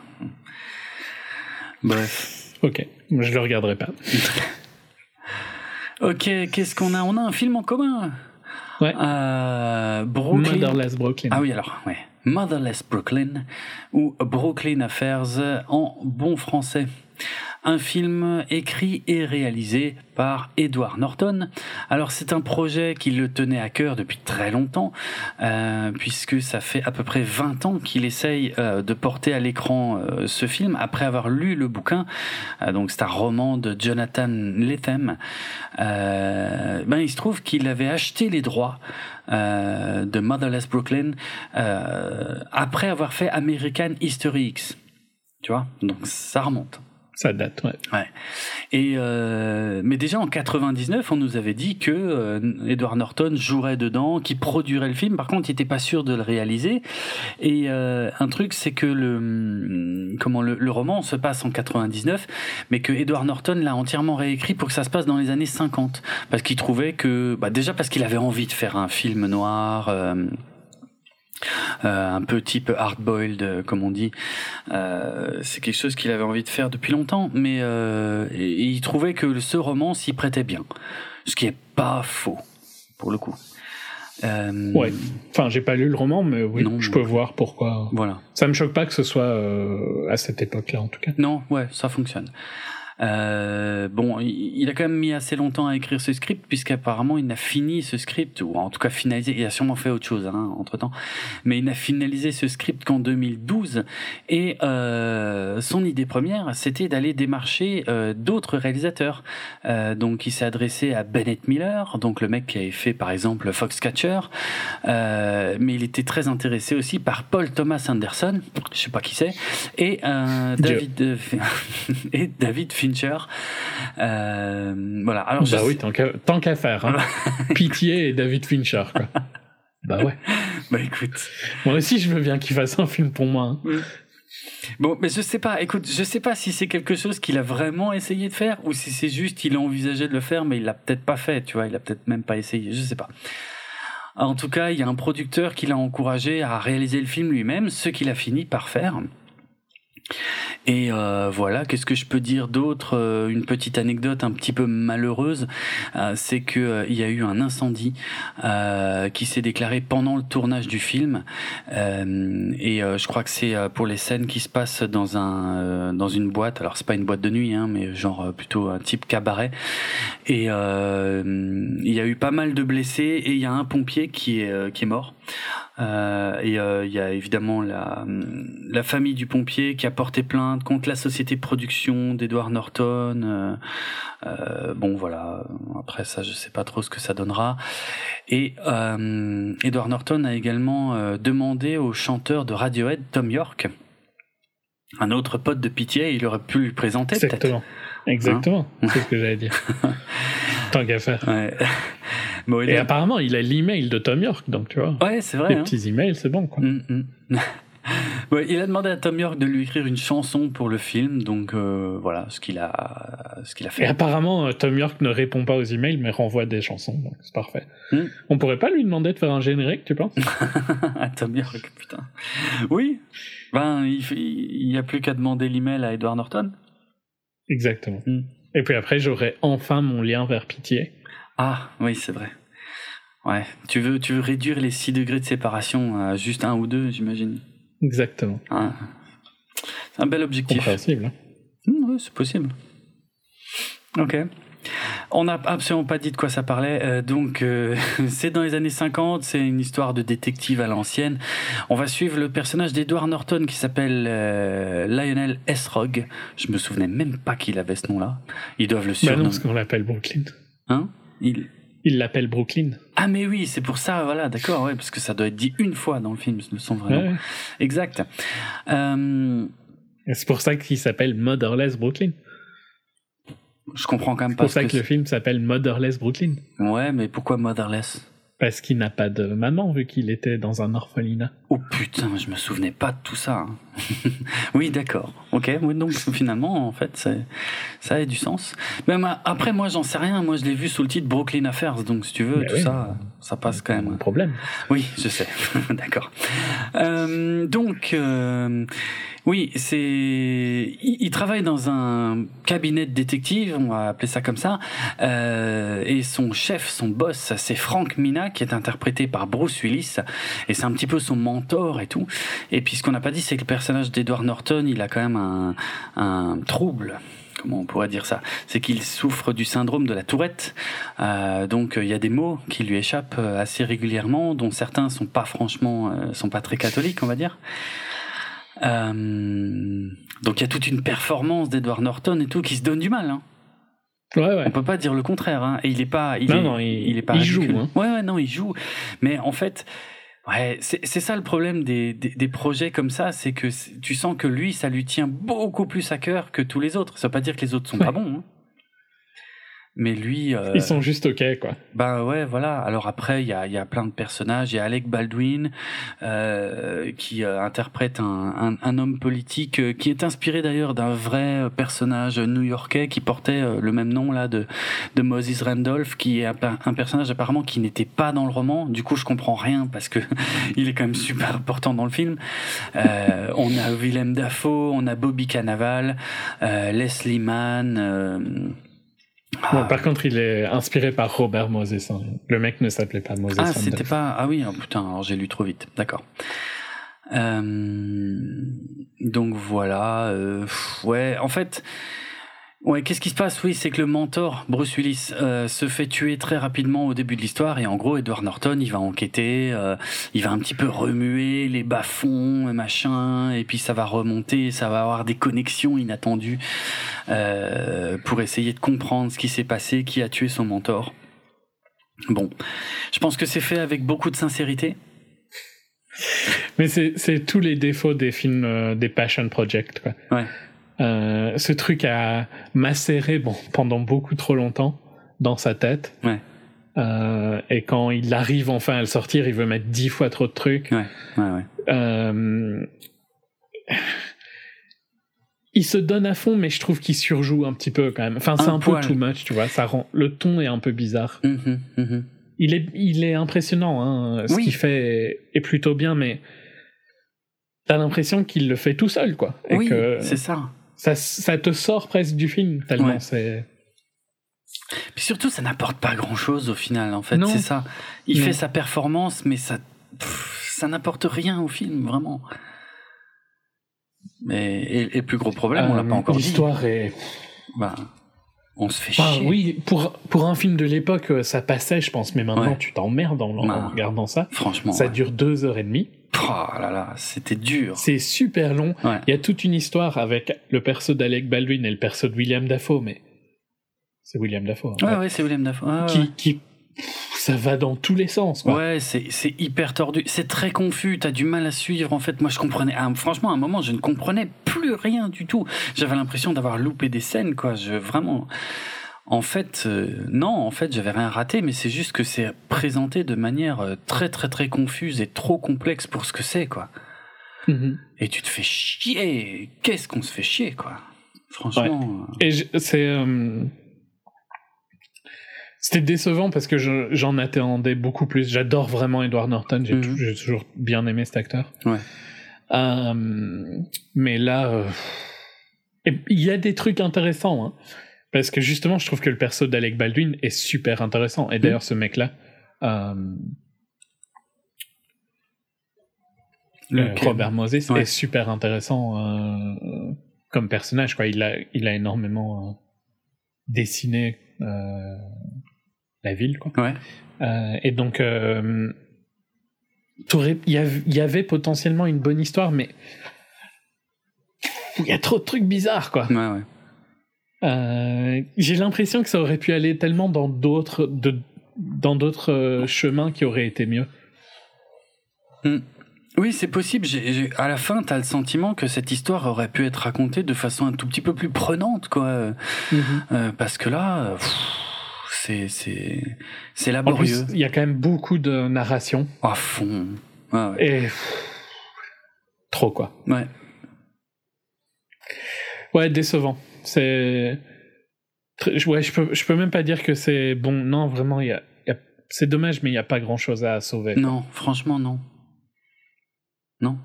Bref. Ok, je le regarderai pas. ok, qu'est-ce qu'on a? On a un film en commun. Ouais. Euh, Brooklyn. Motherless Brooklyn. Ah oui, alors, ouais. Motherless Brooklyn ou Brooklyn Affairs en bon français un film écrit et réalisé par Edward Norton. Alors c'est un projet qui le tenait à cœur depuis très longtemps, euh, puisque ça fait à peu près 20 ans qu'il essaye euh, de porter à l'écran euh, ce film, après avoir lu le bouquin. donc c'est un roman de Jonathan Lethem. ben, il se trouve qu'il avait acheté les droits de Motherless Brooklyn après avoir fait American History X. Tu vois, donc ça remonte. Ça date, ouais. ouais. Et euh, mais déjà en 99, on nous avait dit que euh, Edward Norton jouerait dedans, qu'il produirait le film. Par contre, il n'était pas sûr de le réaliser. Et euh, un truc, c'est que le hum, comment le, le, roman se passe en 99, mais que Edward Norton l'a entièrement réécrit pour que ça se passe dans les années 50, parce qu'il trouvait que bah, déjà parce qu'il avait envie de faire un film noir. Euh, euh, un peu type hard-boiled, euh, comme on dit. Euh, c'est quelque chose qu'il avait envie de faire depuis longtemps, mais il trouvait que ce roman s'y prêtait bien. Ce qui est pas faux, pour le coup. Ouais. Enfin, j'ai pas lu le roman, mais oui, je peux voir pourquoi. Voilà. Ça me choque pas que ce soit à cette époque-là, en tout cas. Non, ouais, ça fonctionne. Euh, bon, il a quand même mis assez longtemps à écrire ce script puisqu'apparemment il n'a fini ce script ou en tout cas finalisé. Il a sûrement fait autre chose hein, entre temps, mais il n'a finalisé ce script qu'en 2012 et euh, son idée première c'était d'aller démarcher euh, d'autres réalisateurs. Euh, donc il s'est adressé à Bennett Miller, donc le mec qui avait fait par exemple Foxcatcher, euh, mais il était très intéressé aussi par Paul Thomas Anderson, je sais pas qui c'est, et David et David euh, voilà. Alors, bah oui, tant qu'à faire. Hein. Pitié et David Fincher. Quoi. bah ouais. Bah écoute. Moi aussi, je veux bien qu'il fasse un film pour moi. Hein. Bon, mais je sais pas. Écoute, je sais pas si c'est quelque chose qu'il a vraiment essayé de faire ou si c'est juste qu'il a envisagé de le faire, mais il l'a peut-être pas fait. Tu vois, il a peut-être même pas essayé. Je sais pas. En tout cas, il y a un producteur qui l'a encouragé à réaliser le film lui-même, ce qu'il a fini par faire. Et euh, voilà, qu'est-ce que je peux dire d'autre euh, Une petite anecdote un petit peu malheureuse, euh, c'est que il y a eu un incendie qui s'est déclaré pendant le tournage du film, et je crois que c'est pour les scènes qui se passent dans un dans une boîte. Alors c'est pas une boîte de nuit, hein, mais genre plutôt un type cabaret. Et il y a eu pas mal de blessés et il y a un pompier qui est mort. Euh, et euh, il y a évidemment la, la famille du pompier qui a porté plainte contre la société de production d'Edward Norton. Euh, bon voilà, après ça je sais pas trop ce que ça donnera. Et Edward Norton a également demandé au chanteur de Radiohead, Tom York, un autre pote de pitié, il aurait pu lui présenter peut-être. Exactement, hein c'est ce que j'allais dire. Tant qu'à faire. Ouais. et apparemment, il a l'email de Tom York, donc tu vois. Ouais, c'est vrai. Les hein. petits emails, c'est bon, quoi. Mm, mm. il a demandé à Tom York de lui écrire une chanson pour le film, donc euh, voilà ce qu'il a, ce qu'il a fait. Et apparemment, euh, Tom York ne répond pas aux emails, mais renvoie des chansons, donc c'est parfait. Mm. On pourrait pas lui demander de faire un générique, tu penses? À Tom York, putain. Oui. Ben, il n'y a plus qu'à demander l'email à Edward Norton. Exactement. Et puis après, j'aurai enfin mon lien vers Pitié. Ah, oui, c'est vrai. Ouais. Tu veux, tu veux réduire les 6 degrés de séparation à juste un ou deux, j'imagine? Exactement. Ah. C'est un bel objectif. Compréhensible. Hein. Mmh, oui, c'est possible. Ok. On n'a absolument pas dit de quoi ça parlait. Euh, donc, euh, c'est dans les années 50, c'est une histoire de détective à l'ancienne. On va suivre le personnage d'Edward Norton qui s'appelle euh, Lionel S. Je me souvenais même pas qu'il avait ce nom-là. Ils doivent le surnommer. Bah non, parce qu'on l'appelle Brooklyn. Hein? Il il l'appelle Brooklyn. Ah mais oui, c'est pour ça, voilà, d'accord, ouais, parce que ça doit être dit une fois dans le film, son vraiment. Exact. Euh... C'est pour ça qu'il s'appelle Motherless Brooklyn. Je comprends quand même pas. C'est pour ça que, le film s'appelle Motherless Brooklyn. Ouais, mais pourquoi Motherless? Parce qu'il n'a pas de maman vu qu'il était dans un orphelinat. Oh putain, je me souvenais pas de tout ça. Hein. oui, d'accord. Ok, donc finalement, en fait, ça a du sens. Même après, moi, j'en sais rien. Moi, je l'ai vu sous le titre Brooklyn Affairs, donc si tu veux, tout ça, ça passe quand même. Un problème. Oui, je sais. d'accord. Euh, donc. Euh, oui, c'est. Il, travaille dans un cabinet de détective, on va appeler ça comme ça, euh, et son chef, son boss, c'est Frank Mina, qui est interprété par Bruce Willis, et c'est un petit peu son mentor et tout. Et puis ce qu'on n'a pas dit, c'est que le personnage d'Edward Norton, il a quand même un, trouble comment on pourrait dire ça C'est qu'il souffre du syndrome de la tourette. Euh, donc il y a des mots qui lui échappent euh, assez régulièrement, dont certains sont pas franchement, euh, sont pas très catholiques, on va dire. Euh, donc il y a toute une performance d'Edward Norton et tout qui se donne du mal. Hein. Ouais, ouais. On peut pas dire le contraire. Hein. Et il est pas. Il non, non, il, est pas. Il joue. Hein. Ouais, ouais, non, il joue. Mais en fait, ouais, c'est ça le problème des, des, des projets comme ça, c'est que tu sens que lui, ça lui tient beaucoup plus à cœur que tous les autres. Ça veut pas dire que les autres sont pas bons. Hein. Mais lui. Euh, Ils sont juste ok, quoi. Ben ouais, voilà. Alors après, il y a, y a plein de personnages. Il y a Alec Baldwin euh, qui euh, interprète un, un, un, homme politique euh, qui est inspiré d'ailleurs d'un vrai personnage new-yorkais qui portait le même nom là de, de Moses Randolph, qui est un, un personnage apparemment qui n'était pas dans le roman. Du coup, je comprends rien parce que il est quand même super important dans le film. on a Willem Dafoe, on a Bobby Cannavale, Leslie Mann. Ah. par contre, il est inspiré par Robert Moses. Hein. Le mec ne s'appelait pas Moses. Ah, c'était pas. Ah oui, oh, putain, j'ai lu trop vite. D'accord. Euh... Donc voilà. Euh... Ouais, en fait, Ouais, qu'est-ce qui se passe? Oui, c'est que le mentor, Bruce Willis, euh, se fait tuer très rapidement au début de l'histoire et en gros, Edward Norton, il va enquêter, euh, il va un petit peu remuer les bas-fonds, machin, et puis ça va remonter, ça va avoir des connexions inattendues euh, pour essayer de comprendre ce qui s'est passé, qui a tué son mentor. Bon, je pense que c'est fait avec beaucoup de sincérité. Mais c'est tous les défauts des films, des Passion Project, quoi. Ouais. Euh, ce truc a macéré bon, pendant beaucoup trop longtemps dans sa tête. Ouais. Euh, et quand il arrive enfin à le sortir, il veut mettre dix fois trop de trucs. Ouais, ouais, ouais. Euh, il se donne à fond, mais je trouve qu'il surjoue un petit peu quand même. Enfin, c'est un, peu too much, tu vois. Ça rend le ton est un peu bizarre. Mm-hmm, mm-hmm. Il est, il est impressionnant. Hein. Ce qu'il fait est plutôt bien, mais t'as l'impression qu'il le fait tout seul, quoi. Et oui, c'est ça ça, ça te sort presque du film tellement c'est. Puis surtout, ça n'apporte pas grand-chose au final. En fait, c'est ça. Il fait sa performance, mais ça, ça n'apporte rien au film vraiment. Mais et, plus gros problème, on l'a pas euh, encore dit. L'histoire est. Bah, on se fait chier. Oui, pour pour un film de l'époque, euh, ça passait, je pense. Mais maintenant, tu t'emmerdes en, bah, regardant ça. Franchement, ça dure deux heures et demie. Oh là là, c'était dur. C'est super long. Il y a toute une histoire avec le perso d'Alec Baldwin et le perso de William Dafoe, mais c'est William Dafoe. Hein. ouais, ouais, c'est William Dafoe. qui, qui ça va dans tous les sens. Quoi. Ouais, c'est hyper tordu. C'est très confus. T'as du mal à suivre. En fait, moi, je comprenais. Ah, franchement, à un moment, je ne comprenais plus rien du tout. J'avais l'impression d'avoir loupé des scènes, quoi. Je vraiment. En fait, euh, non, en fait, j'avais rien raté, mais c'est juste que c'est présenté de manière euh, très très très confuse et trop complexe pour ce que c'est, quoi. Mm-hmm. Et tu te fais chier. Qu'est-ce qu'on se fait chier, quoi? Franchement. Euh. Et c'est. C'était décevant parce que j'en attendais beaucoup plus. J'adore vraiment Edward Norton. Mm-hmm. J'ai toujours bien aimé cet acteur. Ouais. mais là, il y a des trucs intéressants. Hein. Parce que justement, je trouve que le perso d'Alec Baldwin est super intéressant. Et d'ailleurs, ce mec-là, euh, Robert Moses, est super intéressant euh, comme personnage. Quoi. Il, a, il a énormément euh, dessiné la ville. Quoi. Ouais. et donc, il y, y avait potentiellement une bonne histoire, mais il y a trop de trucs bizarres. Quoi. Ouais, ouais. Euh, j'ai l'impression que ça aurait pu aller tellement dans d'autres dans d'autres euh, chemins qui auraient été mieux. Hmm. Oui, c'est possible. à la fin, tu as le sentiment que cette histoire aurait pu être racontée de façon un tout petit peu plus prenante, quoi. Mhm. Euh, parce que là, c'est c'est c'est laborieux. Il y a quand même beaucoup de narration. À fond. ouais. Et trop quoi. Ouais. Ouais, décevant. C'est. Ouais, je peux, je peux même pas dire que c'est bon. Non, vraiment, il y a, c'est dommage, mais il n'y a pas grand chose à sauver. Non, franchement, non. Non.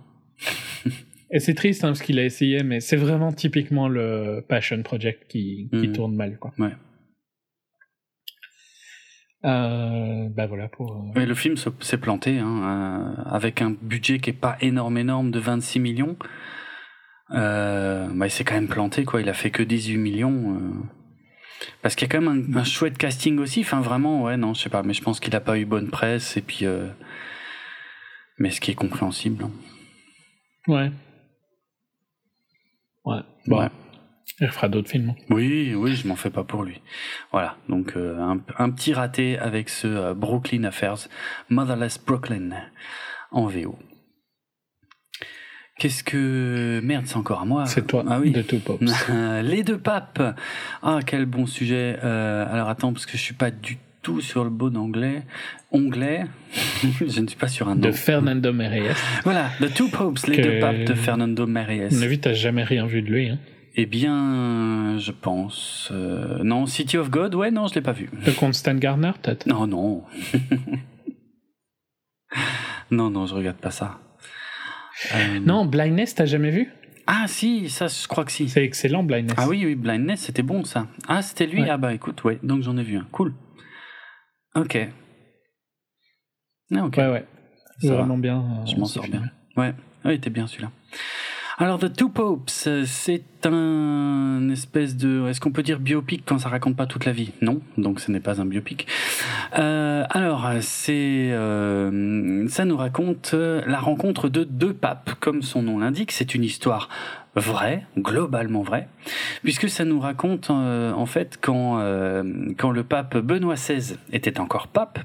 Et c'est triste hein, parce qu'il a essayé, mais c'est vraiment typiquement le Passion Project qui, qui mm. tourne mal. Quoi. Ouais. Euh, bah voilà pour. Euh, le film s'est planté hein, euh, avec un budget qui est pas énorme énorme de 26 millions. Euh, bah, il s'est quand même planté, quoi. Il a fait que 18 millions. Euh. Parce qu'il y a quand même un, chouette casting aussi. Enfin, vraiment, ouais, non, je sais pas. Mais je pense qu'il a pas eu bonne presse. Et puis. Euh... Mais ce qui est compréhensible. Hein. Ouais. Ouais. Bon. Ouais. Il fera d'autres films. Hein. Oui, oui, je m'en fais pas pour lui. Voilà, donc euh, un, un, petit raté avec ce euh, Brooklyn Affairs, Motherless Brooklyn, en VO. Qu'est-ce que. Merde, c'est encore à moi. C'est toi. Ah oui. De two pops. Les deux papes. Ah, quel bon sujet. Euh, alors attends, parce que je suis pas du tout sur le bon anglais. Onglet. je ne suis pas sur un nom. De Fernando Mériès. Voilà, The Two Popes, les deux papes de Fernando Mériès. Mais vu, t'as jamais rien vu de lui. Hein. Eh bien, je pense. Euh, non, City of God, ouais, non, je l'ai pas vu. De Constant Garner, peut-être? Non, non. non, non, je regarde pas ça. Euh, non, Blindness, t'as jamais vu? Ah si, ça je crois que si. C'est excellent Blindness. Ah oui, oui, Blindness, c'était bon ça. Ah, c'était lui? Ah bah écoute, ouais, donc j'en ai vu un. Cool. Ok. Ah, ok. Ouais, ouais. C'est vraiment bien. Euh, je m'en sors bien. Ouais, ouais, il était bien celui-là. Alors, The Two Popes, c'est un espèce de... Est-ce qu'on peut dire biopic quand ça raconte pas toute la vie? Non, donc ce n'est pas un biopic. Euh, alors, c'est... Euh, ça nous raconte la rencontre de deux papes, comme son nom l'indique. C'est une histoire vrai, globalement vrai, puisque ça nous raconte euh, en fait quand euh, quand le pape Benoît XVI était encore pape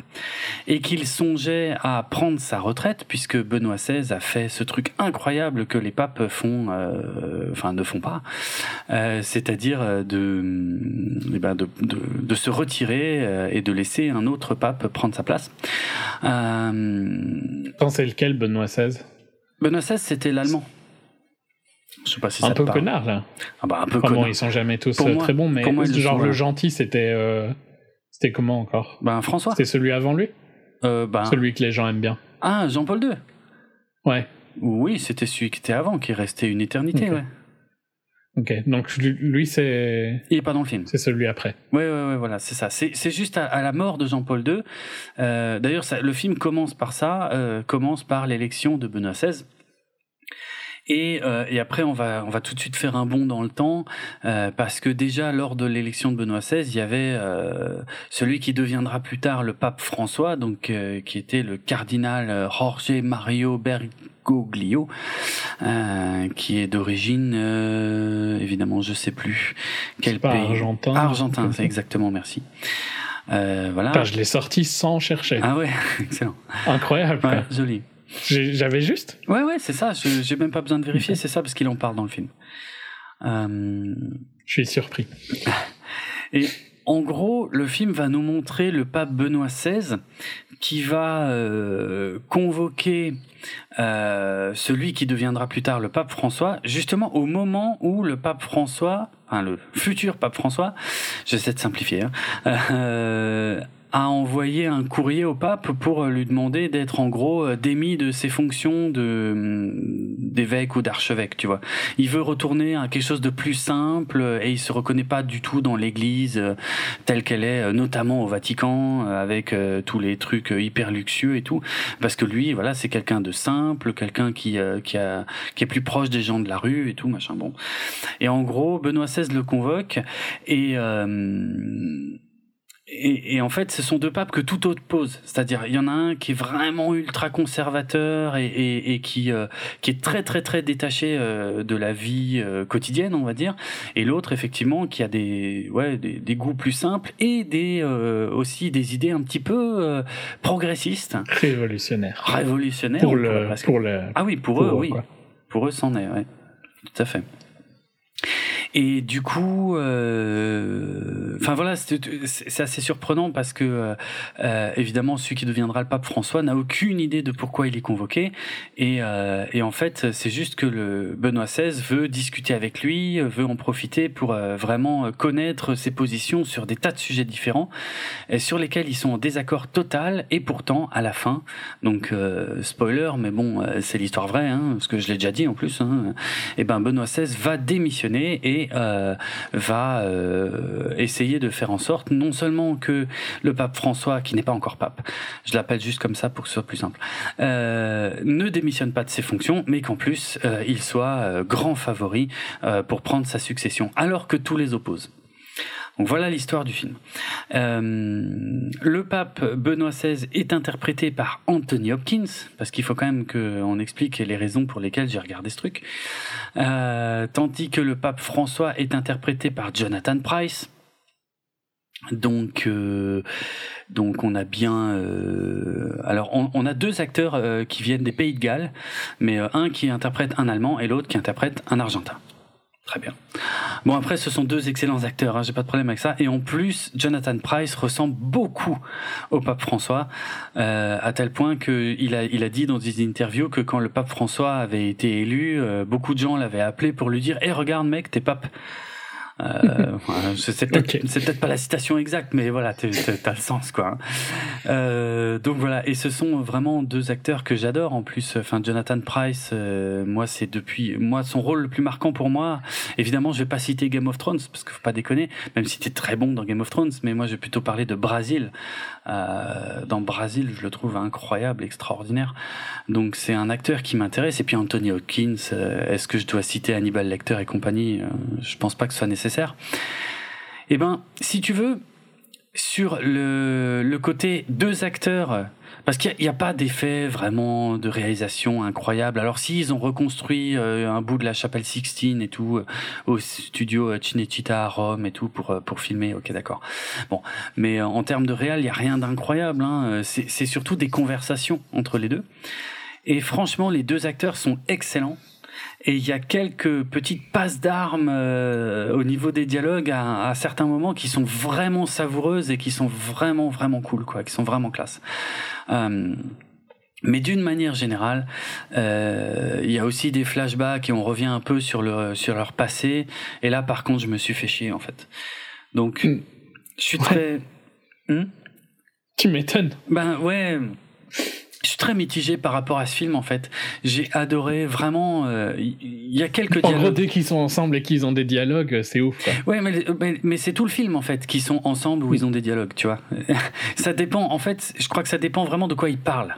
et qu'il songeait à prendre sa retraite, puisque Benoît XVI a fait ce truc incroyable que les papes font, euh, enfin ne font pas, c'est-à-dire de, eh ben de, de, de se retirer et de laisser un autre pape prendre sa place. Pensez lequel Benoît XVI Benoît XVI, c'était l'allemand. Je sais pas si un peu connard là. Ah bah un peu connard. ils sont jamais tous euh, très bons, mais genre le gentil, c'était euh, c'était comment encore? Ben François. C'était celui avant lui? Euh, ben... Celui que les gens aiment bien. Ah Jean-Paul II. Ouais. Oui, c'était celui qui était avant, qui est resté une éternité, ouais. Ok, donc lui, c'est. Il est pas dans le film. C'est celui après. Ouais, ouais, ouais, voilà, c'est ça. C'est juste à, la mort de Jean-Paul II. Euh, D'ailleurs, le film commence par ça, euh, commence par l'élection de Benoît XVI. Et, euh, et, après, on va, on va tout de suite faire un bond dans le temps, euh, parce que déjà, lors de l'élection de Benoît XVI, il y avait euh, celui qui deviendra plus tard le pape François, donc qui était le cardinal Jorge Mario Bergoglio, euh, qui est d'origine, évidemment, je sais plus quel pays. Argentin. Argentin, c'est exactement, merci. voilà. je l'ai sorti sans chercher. Ah ouais, excellent. Incroyable. Ouais, joli. J'avais juste Ouais, ouais, c'est ça. J'ai même pas besoin de vérifier, c'est ça, parce qu'il en parle dans le film. Euh... Je suis surpris. Et en gros, le film va nous montrer le pape Benoît XVI qui va euh, convoquer euh, celui qui deviendra plus tard le pape François, justement au moment où le pape François, enfin le futur pape François, j'essaie de simplifier, hein, euh, a envoyé un courrier au pape pour lui demander d'être en gros euh, démis de ses fonctions de hum, d'évêque ou d'archevêque, tu vois. Il veut retourner à quelque chose de plus simple et il se reconnaît pas du tout dans l'église euh, telle qu'elle est, euh, notamment au Vatican avec tous les trucs hyper luxueux et tout parce que lui voilà, c'est quelqu'un de simple, quelqu'un qui qui a qui est plus proche des gens de la rue et tout, machin bon. Et en gros, Benoît XVI le convoque et et, en fait, ce sont deux papes que tout autre pose. C'est-à-dire, il y en a un qui est vraiment ultra conservateur et, qui, euh, qui est très très très détaché euh, de la vie euh, quotidienne, on va dire, et l'autre effectivement qui a des ouais des, goûts plus simples et des aussi des idées un petit peu progressistes, révolutionnaires, révolutionnaires pour le, pour le ah oui pour, eux, oui. pour eux c'en est ouais. Tout à fait. Et du coup, euh, enfin voilà, c'est assez surprenant parce que euh, euh, évidemment, celui qui deviendra le pape François n'a aucune idée de pourquoi il est convoqué, et, et en fait, c'est juste que le Benoît XVI veut discuter avec lui, veut en profiter pour vraiment connaître ses positions sur des tas de sujets différents, sur lesquels ils sont en désaccord total, et pourtant à la fin, donc spoiler, mais bon, c'est l'histoire vraie, hein, parce que je l'ai déjà dit en plus, hein, et ben Benoît XVI va démissionner et euh, va euh, essayer de faire en sorte non seulement que le pape François, qui n'est pas encore pape, je l'appelle juste comme ça pour que ce soit plus simple, euh, ne démissionne pas de ses fonctions, mais qu'en plus il soit grand favori pour prendre sa succession, alors que tous les opposent. Donc voilà l'histoire du film. Euh, le pape Benoît XVI est interprété par Anthony Hopkins, parce qu'il faut quand même qu'on explique les raisons pour lesquelles j'ai regardé ce truc. Euh, tandis que le pape François est interprété par Jonathan Price. Donc, euh, on a bien. Alors, on, a deux acteurs qui viennent des Pays de Galles, mais un qui interprète un Allemand et l'autre qui interprète un Argentin. Très bien. Bon après ce sont deux excellents acteurs, hein, j'ai pas de problème avec ça. Et en plus, Jonathan Price ressemble beaucoup au pape François, euh, à tel point qu'il a, il a dit dans des interviews que quand le pape François avait été élu, euh, beaucoup de gens l'avaient appelé pour lui dire "Eh regarde mec, t'es pape." Euh, c'est peut-être pas la citation exacte, mais voilà, t'as le sens quoi. Hein. Euh, donc voilà, et ce sont vraiment deux acteurs que j'adore en plus. Enfin, Jonathan Price, euh, moi c'est depuis moi son rôle le plus marquant pour moi. Évidemment, je vais pas citer Game of Thrones parce qu'il faut pas déconner, même si t'es très bon dans Game of Thrones, mais moi je vais plutôt parler de Brésil. Euh, dans Brésil, je le trouve incroyable, extraordinaire. Donc c'est un acteur qui m'intéresse. Et puis Anthony Hopkins, euh, est-ce que je dois citer Hannibal Lecter et compagnie? Je pense pas que ce soit nécessaire eh ben, si tu veux, sur le, le côté deux acteurs, parce qu'il n'y a, pas d'effet vraiment de réalisation incroyable. Alors s'ils ont reconstruit euh, un bout de la chapelle Sixtine et tout euh, au studio euh, Cinecittà à Rome et tout pour pour filmer, ok d'accord. Bon, mais en termes de réal, il y a rien d'incroyable. Hein. C'est surtout des conversations entre les deux. Et franchement, les deux acteurs sont excellents. Et il y a quelques petites passes d'armes euh, au niveau des dialogues à, à, certains moments qui sont vraiment savoureuses et qui sont vraiment vraiment cool quoi, qui sont vraiment classe. Euh, mais d'une manière générale, euh, il y a aussi des flashbacks et on revient un peu sur le sur leur passé. Et là, par contre, je me suis fait chier en fait. Donc, hmm. je suis très. Hmm tu m'étonnes. Ben ouais je suis très mitigé par rapport à ce film en fait. J'ai adoré vraiment. Euh, il y, a quelques dialogues. En gros, dès qu'ils sont ensemble et qu'ils ont des dialogues, c'est ouf. Ouais, mais, mais, c'est tout le film en fait, qu'ils sont ensemble ou ils ont des dialogues, tu vois. ça dépend. En fait, je crois que ça dépend vraiment de quoi ils parlent.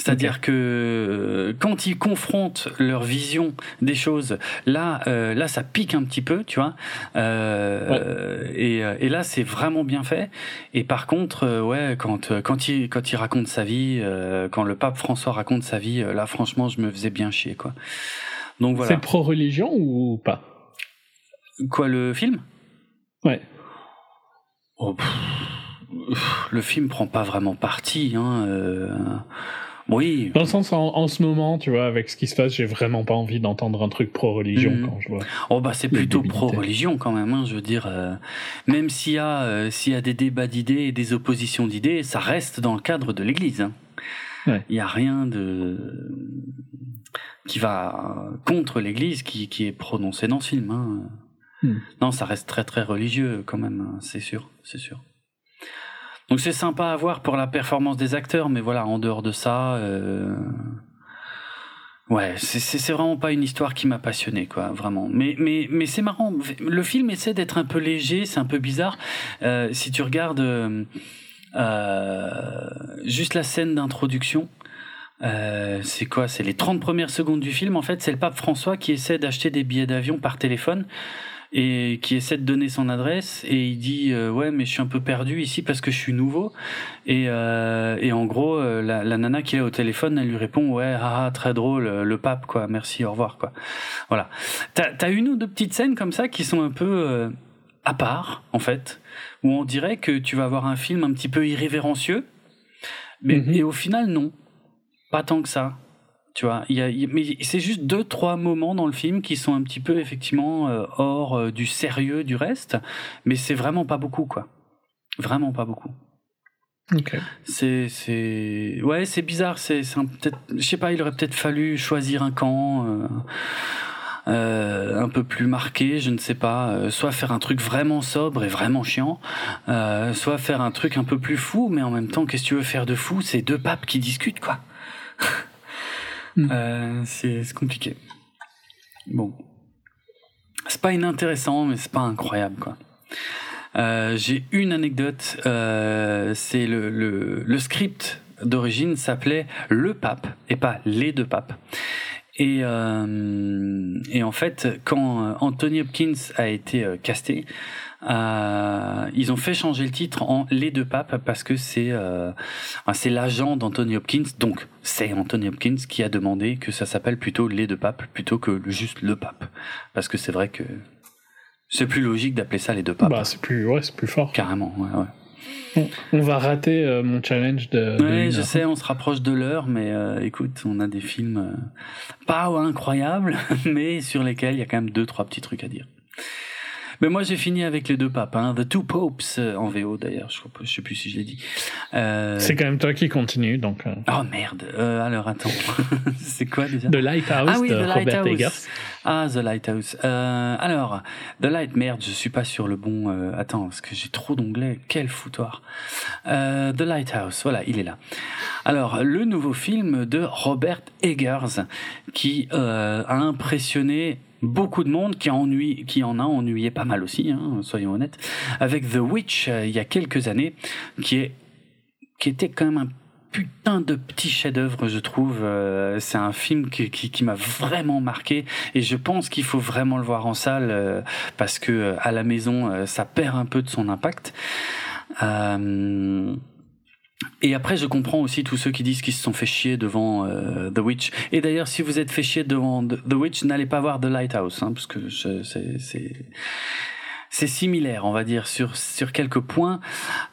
C'est-à-dire que euh, quand ils confrontent leur vision des choses, là, euh, là, ça pique un petit peu, tu vois. Euh, et, et, là, c'est vraiment bien fait. Et par contre, ouais, quand quand il quand il raconte sa vie, quand le pape François raconte sa vie, là, franchement, je me faisais bien chier, quoi. Donc voilà. C'est pro-religion ou pas? Quoi, le film? Ouais. Oh, le film prend pas vraiment parti. Hein, oui. Dans le sens, en, ce moment, tu vois, avec ce qui se passe, j'ai vraiment pas envie d'entendre un truc pro-religion mm. quand je vois. Oh, bah, c'est plutôt pro-religion quand même, hein, je veux dire. Euh, même s'il y, a, euh, s'il y a des débats d'idées et des oppositions d'idées, ça reste dans le cadre de l'Église. Hein. Il n'y a rien de qui va contre l'Église qui, qui est prononcé dans ce film. Hein. Mm. Non, ça reste très très religieux quand même, c'est sûr, c'est sûr. Donc c'est sympa à voir pour la performance des acteurs, mais voilà, en dehors de ça, euh... ouais, c'est vraiment pas une histoire qui m'a passionné, quoi, vraiment. Mais mais mais c'est marrant. Le film essaie d'être un peu léger, c'est un peu bizarre. Euh, si tu regardes euh, euh juste la scène d'introduction. Euh, c'est quoi? C'est les 30 premières secondes du film. En fait, c'est le pape François qui essaie d'acheter des billets d'avion par téléphone et qui essaie de donner son adresse et il dit ouais mais je suis un peu perdu ici parce que je suis nouveau. Et, et en gros la, la, nana qui est au téléphone elle lui répond ouais ah, ah très drôle le pape quoi merci au revoir quoi. Voilà. T'as as une ou deux petites scènes comme ça qui sont un peu à part en fait où on dirait que tu vas avoir un film un petit peu irrévérencieux mais mhm. et au final non. Pas tant que ça tu vois, il y a, mais c'est juste deux trois moments dans le film qui sont un petit peu effectivement euh, hors euh, du sérieux du reste, mais c'est vraiment pas beaucoup quoi. Vraiment pas beaucoup. Okay. C'est c'est ouais c'est bizarre c'est c'est peut-être je sais pas il aurait peut-être fallu choisir un camp. Euh, euh, un peu plus marqué, je ne sais pas, soit faire un truc vraiment sobre et vraiment chiant, euh, soit faire un truc un peu plus fou, mais en même temps, qu'est-ce que tu veux faire de fou? C'est deux papes qui discutent, quoi. Hmm. Euh, c'est compliqué. Bon. C'est pas inintéressant, mais c'est pas incroyable, quoi. Euh, j'ai une anecdote, euh, c'est le, le, script d'origine s'appelait Le Pape et pas Les deux papes. Et, et en fait, quand Anthony Hopkins a été casté, euh, ils ont fait changer le titre en Les deux papes parce que c'est euh, c'est l'agent d'Anthony Hopkins, donc c'est Anthony Hopkins qui a demandé que ça s'appelle plutôt Les deux papes plutôt que juste le pape, parce que c'est vrai que c'est plus logique d'appeler ça Les deux papes. Bah c'est plus ouais c'est plus fort. Carrément ouais ouais. On, va rater euh, mon challenge de. Oui, je sais, on se rapproche de l'heure, mais euh, écoute, on a des films euh, pas incroyables, mais sur lesquels il y a quand même deux, trois petits trucs à dire. Mais moi, j'ai fini avec les deux papes, hein, The Two Popes euh, en VO d'ailleurs. Je, je sais plus si je l'ai dit. Euh... C'est quand même toi qui continue, donc. Euh. Oh merde. Euh, alors attends, c'est quoi déjà? The Lighthouse ah, oui, de The Robert Eggers. Ah, The Lighthouse. Euh, alors, The Light, merde, je suis pas sur le bon. Attends, parce que j'ai trop d'onglets. Quel foutoir. Euh, The Lighthouse, voilà, il est là. Alors, le nouveau film de Robert Eggers, qui a impressionné beaucoup de monde qui en, a ennuyé pas mal aussi, hein, soyons honnêtes, avec The Witch euh, il y a quelques années, qui est qui était quand même un putain de petit chef-d'œuvre, je trouve. Euh, c'est un film qui, qui, m'a vraiment marqué et je pense qu'il faut vraiment le voir en salle euh, parce que à la maison, ça perd un peu de son impact. Et après, je comprends aussi tous ceux qui disent qu'ils se sont fait chier devant euh, The Witch. Et d'ailleurs, si vous êtes fait chier devant The Witch, n'allez pas voir The Lighthouse, hein, parce que c'est c'est similaire, on va dire, sur, sur quelques points.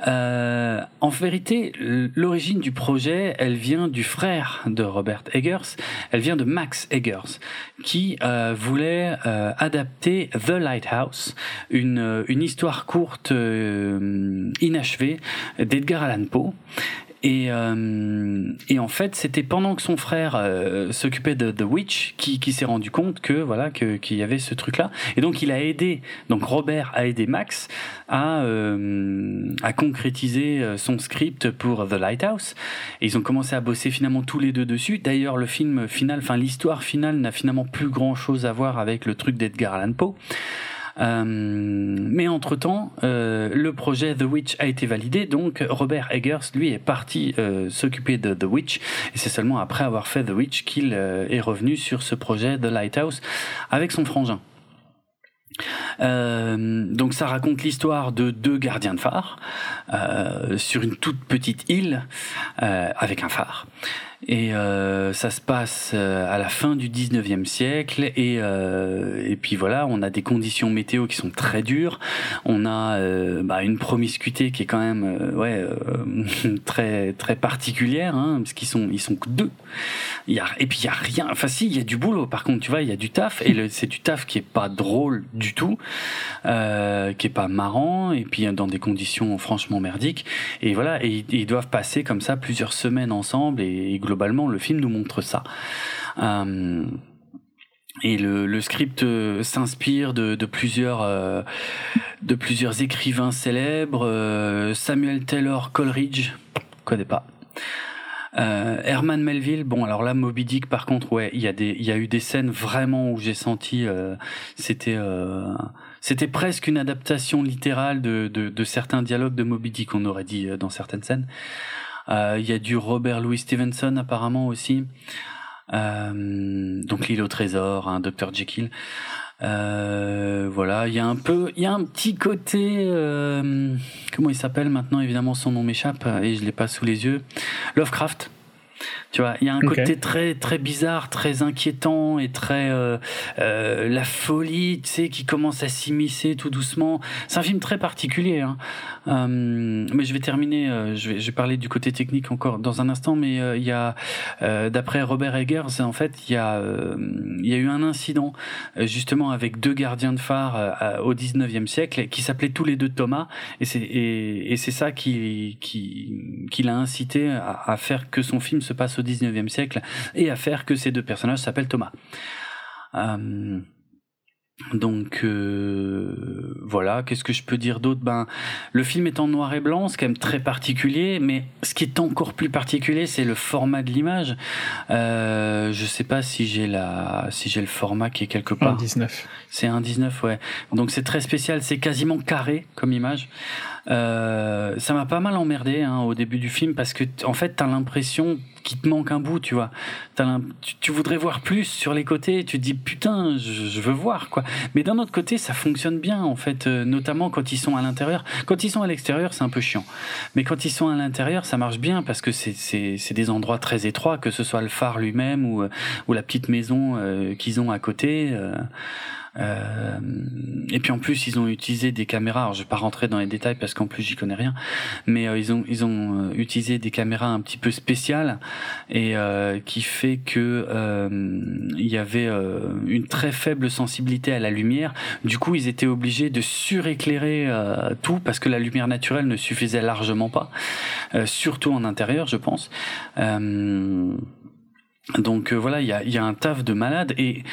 Euh, en vérité, l'origine du projet, elle vient du frère de Robert Eggers, elle vient de Max Eggers, qui euh, voulait euh, adapter The Lighthouse, une, une histoire courte inachevée d'Edgar Allan Poe. Et, euh, et en fait, c'était pendant que son frère euh, s'occupait de The Witch qui, qui s'est rendu compte que voilà que qu'il y avait ce truc-là. Et donc il a aidé, donc Robert a aidé Max à euh, à concrétiser euh, son script pour The Lighthouse. Et ils ont commencé à bosser finalement tous les deux dessus. D'ailleurs, le film final, enfin l'histoire finale n'a finalement plus grand-chose à voir avec le truc d'Edgar Allan Poe. Euh, mais entre-temps, euh, le projet The Witch a été validé, donc Robert Eggers, lui, est parti euh, s'occuper de The Witch, et c'est seulement après avoir fait The Witch qu'il est revenu sur ce projet The Lighthouse avec son frangin. Donc ça raconte l'histoire de deux gardiens de phare sur une toute petite île avec un phare. Et euh, ça se passe euh, à la fin du 19e siècle. Et, euh, et puis voilà, on a des conditions météo qui sont très dures. On a bah, une promiscuité qui est quand même ouais, très très particulière, hein, parce qu'ils sont, ils sont que deux. Et puis il y a rien. Enfin si, il y a du boulot. Par contre, tu vois, il y a du taf. Et c'est du taf qui est pas drôle du tout, qui est pas marrant. Et puis dans des conditions franchement merdiques. Et voilà, et, ils doivent passer comme ça plusieurs semaines ensemble. Et globalement, le film nous montre ça. Euh, et le, script euh, s'inspire de, plusieurs euh, de plusieurs écrivains célèbres. Samuel Taylor Coleridge, connais pas. Herman Melville, bon alors là Moby Dick par contre ouais il y a eu des scènes vraiment où j'ai senti c'était c'était presque une adaptation littérale de, de, certains dialogues de Moby Dick on aurait dit dans certaines scènes il y a du Robert Louis Stevenson apparemment aussi. Euh, donc l'île au trésor, hein, Dr Jekyll. Euh, voilà, il y a un petit côté, euh, comment il s'appelle maintenant Évidemment, son nom m'échappe et je l'ai pas sous les yeux. Lovecraft. Tu vois, il y a un côté très très bizarre, très inquiétant et très euh, euh, la folie, tu sais, qui commence à s'immiscer tout doucement. C'est un film très particulier. Hein. Euh, mais je vais terminer. Euh, je vais, je vais parler du côté technique encore dans un instant. Mais euh, il y a, d'après Robert Eggers, en fait, il y a il y a eu un incident justement avec deux gardiens de phare au 19e siècle qui s'appelaient tous les deux Thomas. Et c'est et, et c'est ça qui qui qui l'a incité à, à faire que son film se passe au 19e siècle et à faire que ces deux personnages s'appellent Thomas. Euh, donc euh, voilà, qu'est-ce que je peux dire d'autre? Ben le film est en noir et blanc, c'est quand même très particulier, mais ce qui est encore plus particulier, c'est le format de l'image. Euh, je sais pas si j'ai la si j'ai le format qui est quelque part. 19. C'est un 19, ouais. Donc c'est très spécial, c'est quasiment carré comme image. Euh, ça m'a pas mal emmerdé hein, au début du film parce que en fait t'as l'impression qu'il te manque un bout, tu vois. Tu, tu, voudrais voir plus sur les côtés. Tu te dis putain, je, veux voir quoi. Mais d'un autre côté, ça fonctionne bien en fait, euh, notamment quand ils sont à l'intérieur. Quand ils sont à l'extérieur, c'est un peu chiant. Mais quand ils sont à l'intérieur, ça marche bien parce que c'est des endroits très étroits, que ce soit le phare lui-même ou, euh, ou la petite maison qu'ils ont à côté. Euh, et puis en plus, ils ont utilisé des caméras. Alors, je vais pas rentrer dans les détails parce qu'en plus, j'y connais rien. Mais euh, ils ont ils ont euh, utilisé des caméras un petit peu spéciales et qui fait que il y avait une très faible sensibilité à la lumière. Du coup, ils étaient obligés de suréclairer tout parce que la lumière naturelle ne suffisait largement pas, surtout en intérieur, je pense. donc voilà, il y a, y a un taf de malade et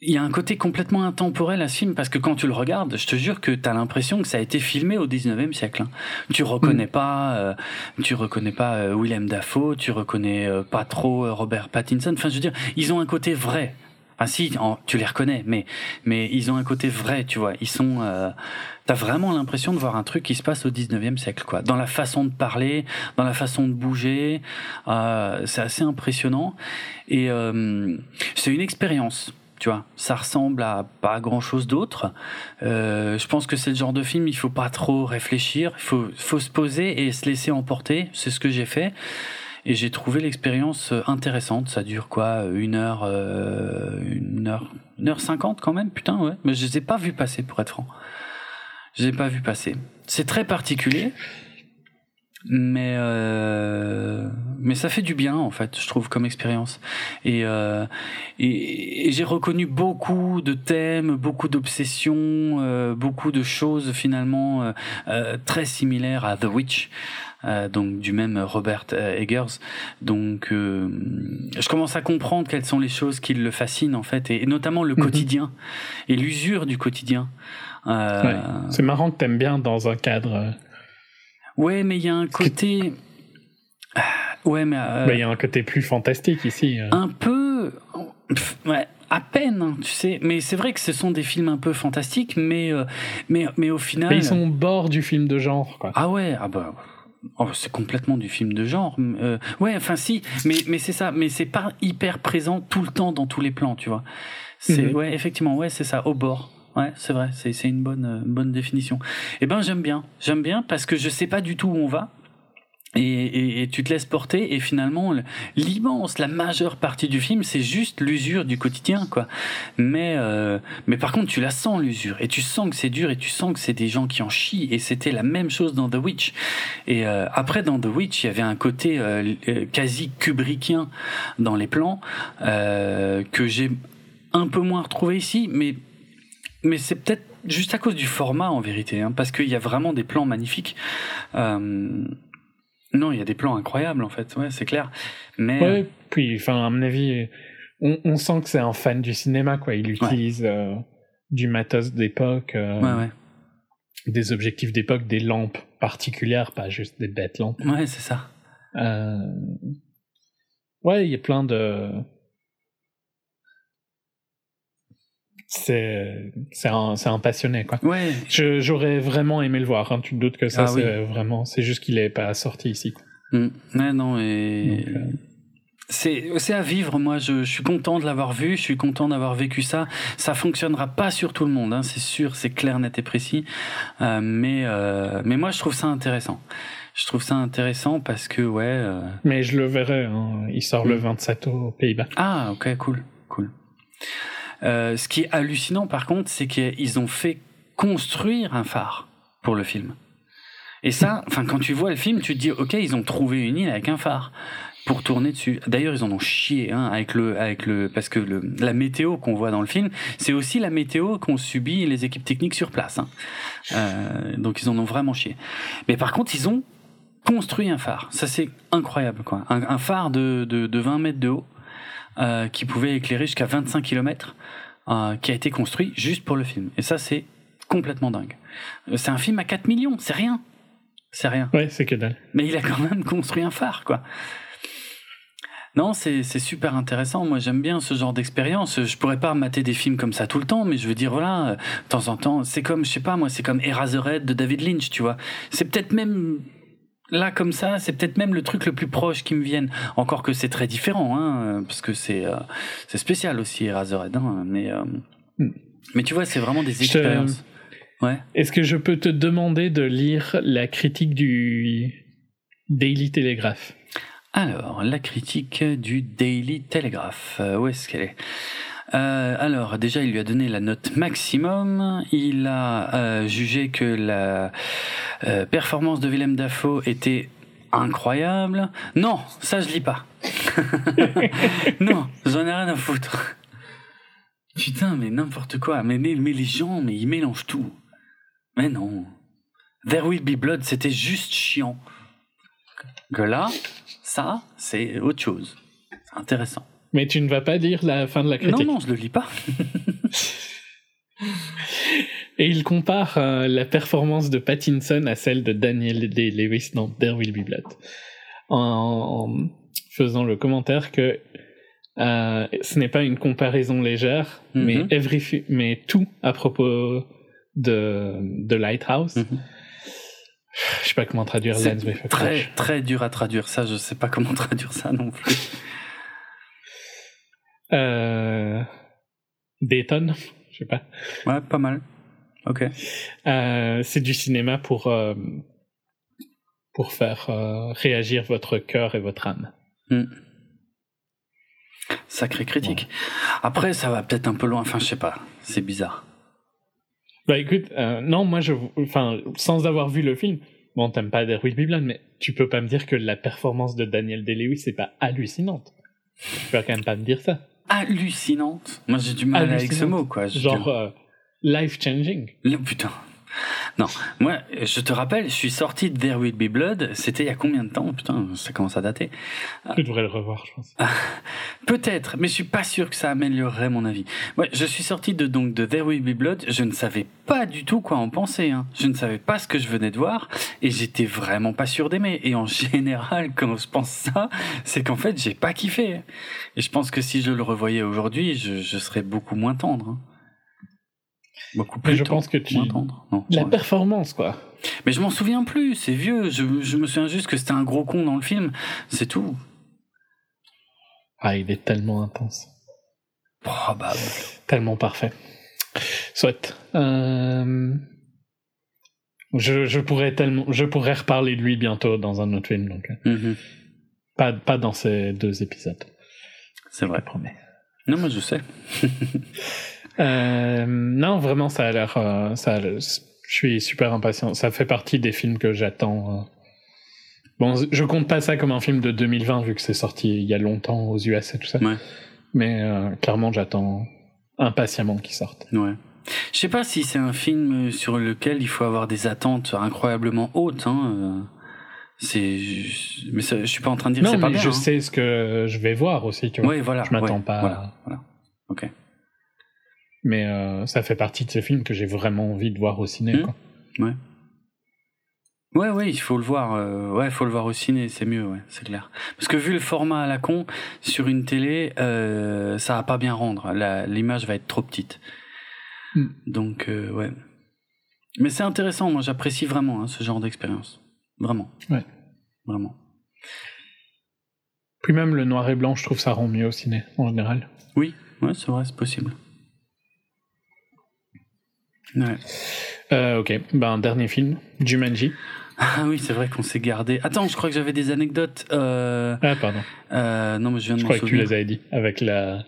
il y a un côté complètement intemporel à ce film parce que quand tu le regardes, je te jure que tu as l'impression que ça a été filmé au 19e siècle. Hein. Tu reconnais mm. pas euh, tu reconnais pas euh, Willem Dafoe, tu reconnais euh, pas trop Robert Pattinson. Enfin, je veux dire, ils ont un côté vrai. Ah si, tu les reconnais, mais mais ils ont un côté vrai, tu vois. Ils sont T'as vraiment l'impression de voir un truc qui se passe au 19e siècle, quoi. Dans la façon de parler, dans la façon de bouger, c'est assez impressionnant. Et c'est une expérience tu vois, ça ressemble à pas grand chose d'autre. Euh, je pense que c'est le genre de film, il faut pas trop réfléchir, il faut, se poser et se laisser emporter. C'est ce que j'ai fait. Et j'ai trouvé l'expérience intéressante. Ça dure quoi Une heure, euh, une heure, une heure cinquante quand même. Putain, ouais. Mais je les ai pas vus passer, pour être franc. Je les ai pas vus passer. C'est très particulier mais euh, mais ça fait du bien en fait je trouve comme expérience et euh, et, j'ai reconnu beaucoup de thèmes beaucoup d'obsessions euh, beaucoup de choses finalement euh, euh, très similaires à The Witch euh, donc du même Robert Eggers donc je commence à comprendre quelles sont les choses qui le fascinent en fait et, notamment le mhm. quotidien et l'usure du quotidien ouais. c'est marrant que t'aimes bien dans un cadre Ouais, mais il y a un côté. Ah, ouais, mais. Euh, bah, il y a un côté plus fantastique ici. Euh. Un peu. ouais, à peine, hein, tu sais. Mais c'est vrai que ce sont des films un peu fantastiques, mais, euh, mais, mais au final. Mais ils sont au bord du film de genre, quoi. Ah ouais, ah bah. Oh, c'est complètement du film de genre. ouais, enfin si, mais mais c'est ça, mais c'est pas hyper présent tout le temps dans tous les plans, tu vois. C'est mhm. ouais, effectivement, ouais, c'est ça, au bord. Ouais, c'est vrai, c'est une bonne, euh, bonne définition. Eh ben, j'aime bien. J'aime bien parce que je sais pas du tout où on va. Et, et, tu te laisses porter et finalement l'immense, la majeure partie du film c'est juste l'usure du quotidien quoi. Mais euh, mais par contre tu la sens l'usure et tu sens que c'est dur et tu sens que c'est des gens qui en chient et c'était la même chose dans The Witch. Et euh, après dans The Witch il y avait un côté quasi kubrickien dans les plans que j'ai un peu moins retrouvé ici mais mais c'est peut-être juste à cause du format en vérité, hein, parce qu'il y a vraiment des plans magnifiques. Euh... Non, il y a des plans incroyables en fait, ouais, c'est clair. Mais ouais, puis, enfin, à mon avis, on, on sent que c'est un fan du cinéma, quoi. Il utilise euh, du matos d'époque, euh, ouais. des objectifs d'époque, des lampes particulières, pas juste des bêtes lampes. Ouais, c'est ça. Euh... Ouais, il y a plein de c'est c'est un c'est un passionné quoi. Ouais. j'aurais vraiment aimé le voir. Hein. Tu te doutes que ça ah c'est vraiment c'est juste qu'il est pas sorti ici. Quoi. Mm. Ouais non et euh, c'est à vivre. Moi, je, suis content de l'avoir vu. Je suis content d'avoir vécu ça. Ça fonctionnera pas sur tout le monde, hein, c'est sûr, c'est clair, net et précis. Euh, mais euh, mais moi, je trouve ça intéressant. Je trouve ça intéressant parce que ouais. Euh, mais je le verrai. Hein. Il sort le 27 hmm. aux Pays-Bas. Ah, ok, cool, cool. Ce qui est hallucinant, par contre, c'est qu'ils ont fait construire un phare pour le film. Et ça, enfin, quand tu vois le film, tu te dis, ok, ils ont trouvé une île avec un phare pour tourner dessus. D'ailleurs, ils en ont chié hein, avec le, avec le, parce que le, la météo qu'on voit dans le film, c'est aussi la météo qu'ont subi les équipes techniques sur place. Hein. Euh, donc ils en ont vraiment chié. Mais par contre, ils ont construit un phare. Ça c'est incroyable, quoi. Un, phare de, de, de, 20 mètres de haut euh, qui pouvait éclairer jusqu'à 25 km, euh, qui a été construit juste pour le film. Et ça c'est complètement dingue. Euh, c'est un film à 4 millions, c'est rien. C'est rien. Ouais, c'est que dalle. Mais il a quand même construit un phare, quoi. Non, c'est super intéressant. Moi, j'aime bien ce genre d'expérience. Je pourrais pas mater des films comme ça tout le temps, mais je veux dire, voilà, de temps en temps, c'est comme, je sais pas, moi, c'est comme Eraserhead de David Lynch, tu vois. C'est peut-être même là comme ça, c'est peut-être même le truc le plus proche qui me vienne. Encore que c'est très différent, hein, parce que c'est euh, c'est spécial aussi Eraserhead, hein, mais euh, hmm. mais tu vois, c'est vraiment des expériences. Ouais. Est-ce que je peux te demander de lire la critique du Daily Telegraph? Alors, la critique du Daily Telegraph, euh, où est-ce qu'elle est, euh, alors déjà il lui a donné la note maximum. Il a euh, jugé que la performance de Willem Dafoe était incroyable. Non, ça je lis pas. non, j'en ai rien à foutre. Putain, mais n'importe quoi. Mais, mais, mais les gens, mais ils mélangent tout. Mais non. There Will Be Blood, c'était juste chiant. Que là, ça, c'est autre chose. C'est intéressant. Mais tu ne vas pas dire la fin de la critique. Non, non, je le lis pas. Et il compare euh, la performance de Pattinson à celle de Daniel Day-Lewis dans There Will Be Blood. En, faisant le commentaire que euh, ce n'est pas une comparaison légère, mais, mhm. every, mais tout à propos de, de Lighthouse. Mhm. Je sais pas comment traduire Lens Très, très dur à traduire ça. Je sais pas comment traduire ça non plus. Euh... Dayton, je sais pas. Ouais, pas mal. Ok. Euh, c'est du cinéma pour euh, pour faire euh, réagir votre cœur et votre âme. Hmm. Sacré critique. Après, ça va peut-être un peu loin. Enfin, je sais pas. C'est bizarre. Bah écoute, non, moi, je, enfin, sans avoir vu le film, bon, t'aimes pas There Will Be Blood, mais tu peux pas me dire que la performance de Daniel Day-Lewis c'est pas hallucinante. Tu peux quand même pas me dire ça. Hallucinante Moi, j'ai du mal avec ce mot, quoi. Genre euh, life changing. Putain. Non, moi, je te rappelle, je suis sorti de There Will Be Blood, c'était il y a combien de temps? Putain, ça commence à dater. Je devrais le revoir, je pense. Peut-être, mais je suis pas sûr que ça améliorerait mon avis. Moi, je suis sorti de donc de There Will Be Blood, je ne savais pas du tout quoi en penser. Hein. Je ne savais pas ce que je venais de voir et j'étais vraiment pas sûr d'aimer. Et en général, quand je pense ça, c'est qu'en fait, j'ai pas kiffé. Et je pense que si je le revoyais aujourd'hui, je, je serais beaucoup moins tendre. Hein. Beaucoup plus. je pense que tu. la performance, quoi. Mais je m'en souviens plus, c'est vieux. Je, je, me souviens juste que c'était un gros con dans le film. C'est tout. Ah, il est tellement intense. Probable. Tellement parfait. Soit. Euh... Je, je, pourrais tellement, je pourrais reparler de lui bientôt dans un autre film, donc. Euh, mm-hmm. pas, pas dans ces deux épisodes. C'est vrai. Promets. Non, mais je sais. Euh, non, vraiment, ça a l'air. Euh, ça, je suis super impatient. Ça fait partie des films que j'attends. Euh. Bon, je compte pas ça comme un film de 2020 vu que c'est sorti il y a longtemps aux US et tout ça. Mais clairement, j'attends impatiemment qu'il sorte. Ouais. Je sais pas si c'est un film sur lequel il faut avoir des attentes incroyablement hautes. Hein. C'est, mais je suis pas en train de dire que c'est pas bien. Je hein. sais ce que je vais voir aussi. Tu vois. Ouais, voilà. Je m'attends pas. Voilà, voilà. Ok. Mais euh, ça fait partie de ces films que j'ai vraiment envie de voir au ciné. Mmh. Quoi. Ouais. Ouais, ouais, il faut le voir. Euh, ouais, il faut le voir au ciné, c'est mieux, ouais, c'est clair. Parce que vu le format à la con sur une télé, euh, ça va pas bien rendre. L'image va être trop petite. Mmh. Donc, euh, ouais. Mais c'est intéressant. Moi, j'apprécie vraiment hein, ce genre d'expérience. Vraiment. Ouais. Vraiment. Puis même le noir et blanc, je trouve ça rend mieux au ciné, en général. Oui, ouais, c'est vrai, c'est possible. Ouais. Euh, ok, ben dernier film, Jumanji. Ah oui, c'est vrai qu'on s'est gardé. Attends, je crois que j'avais des anecdotes. Euh... Ah pardon. Euh, non, mais je viens de Je crois que tu les avais dit, avec la...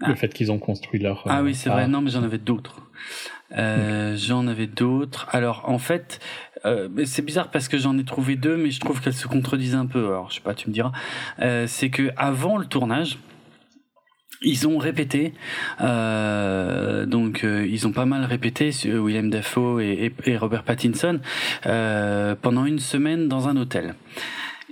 Ah. le fait qu'ils ont construit leur... Ah oui, c'est vrai. Non, mais j'en avais d'autres. J'en avais d'autres. Alors, en fait, c'est bizarre parce que j'en ai trouvé deux, mais je trouve qu'elles se contredisent un peu. Alors, je sais pas, tu me diras. C'est que avant le tournage, ils ont répété, euh, donc euh, ils ont pas mal répété, William Dafoe et Robert Pattinson, euh, pendant une semaine dans un hôtel.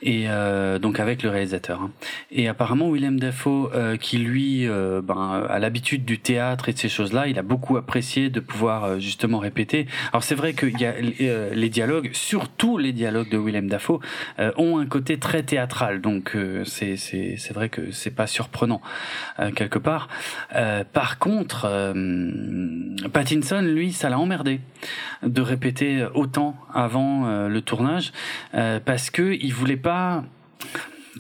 Et euh, donc avec le réalisateur. hein. Et apparemment William Dafoe, euh, qui lui euh, ben, a l'habitude du théâtre et de ces choses-là, il a beaucoup apprécié de pouvoir euh, justement répéter. Alors c'est vrai qu'il y a euh, les dialogues, surtout les dialogues de William Dafoe, euh, ont un côté très théâtral. Donc c'est c'est vrai que c'est pas surprenant quelque part. Par contre, Pattinson, lui, ça l'a emmerdé de répéter autant avant le tournage parce que il voulait pas.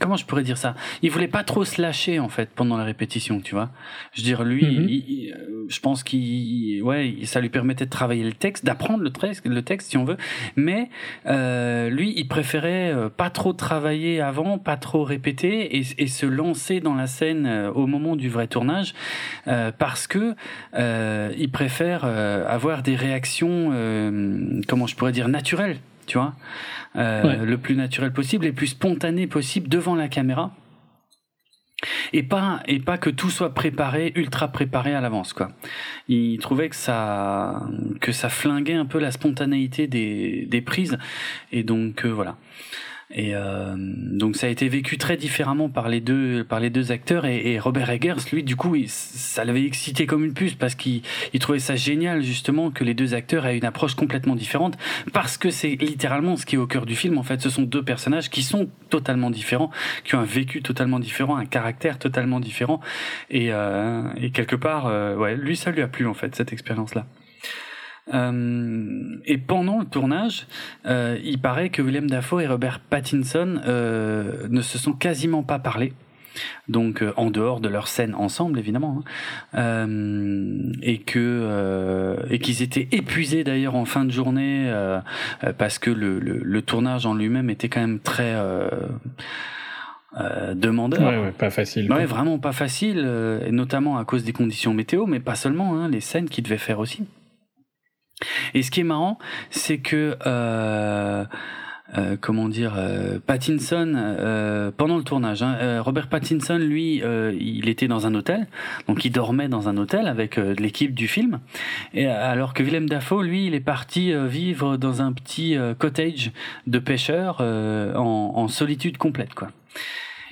Comment je pourrais dire ça? Il voulait pas trop se lâcher en fait pendant la répétition, tu vois? Je veux dire, lui, Mhm. il- il- euh, je pense qu'il, ouais, ça lui permettait de travailler le texte, d'apprendre le texte, le texte si on veut. Mais euh, lui, il préférait euh, pas trop travailler avant, pas trop répéter et, et se lancer dans la scène au moment du vrai tournage euh, parce que euh, il préfère avoir des réactions, comment je pourrais dire, naturelles, tu vois, euh, Ouais. le plus naturel possible, le plus spontané possible devant la caméra. Et pas, et pas que tout soit préparé, ultra préparé à l'avance, quoi. Il trouvait que ça, que ça flinguait un peu la spontanéité des, des prises. Et donc, euh, voilà. Et euh, donc ça a été vécu très différemment par les deux par les deux acteurs et, Robert Eggers lui du coup il- ça l'avait excité comme une puce parce qu'il il trouvait ça génial justement que les deux acteurs aient une approche complètement différente parce que c'est littéralement ce qui est au cœur du film en fait. Ce sont deux personnages qui sont totalement différents qui ont un vécu totalement différent un caractère totalement différent. Et, euh, et quelque part euh, ouais lui ça lui a plu en fait cette expérience là euh, et pendant le tournage, euh, il paraît que William Dafoe et Robert Pattinson euh, ne se sont quasiment pas parlé. Donc en dehors de leur scène ensemble évidemment, hein. Et que et qu'ils étaient épuisés d'ailleurs en fin de journée parce que le, le, le tournage en lui-même était quand même très euh, demandeur. Ouais, ouais, pas facile. Ouais, vraiment pas facile, euh, notamment à cause des conditions météo, mais pas seulement, hein, les scènes qu'il devait faire aussi. Et ce qui est marrant, c'est que euh, euh, comment dire, euh, Pattinson euh, pendant le tournage, hein, euh, Robert Pattinson, lui, euh, il était dans un hôtel, donc il dormait dans un hôtel avec euh, l'équipe du film, et alors que Willem Dafoe, lui, il est parti vivre dans un petit cottage de pêcheurs en, en solitude complète, quoi.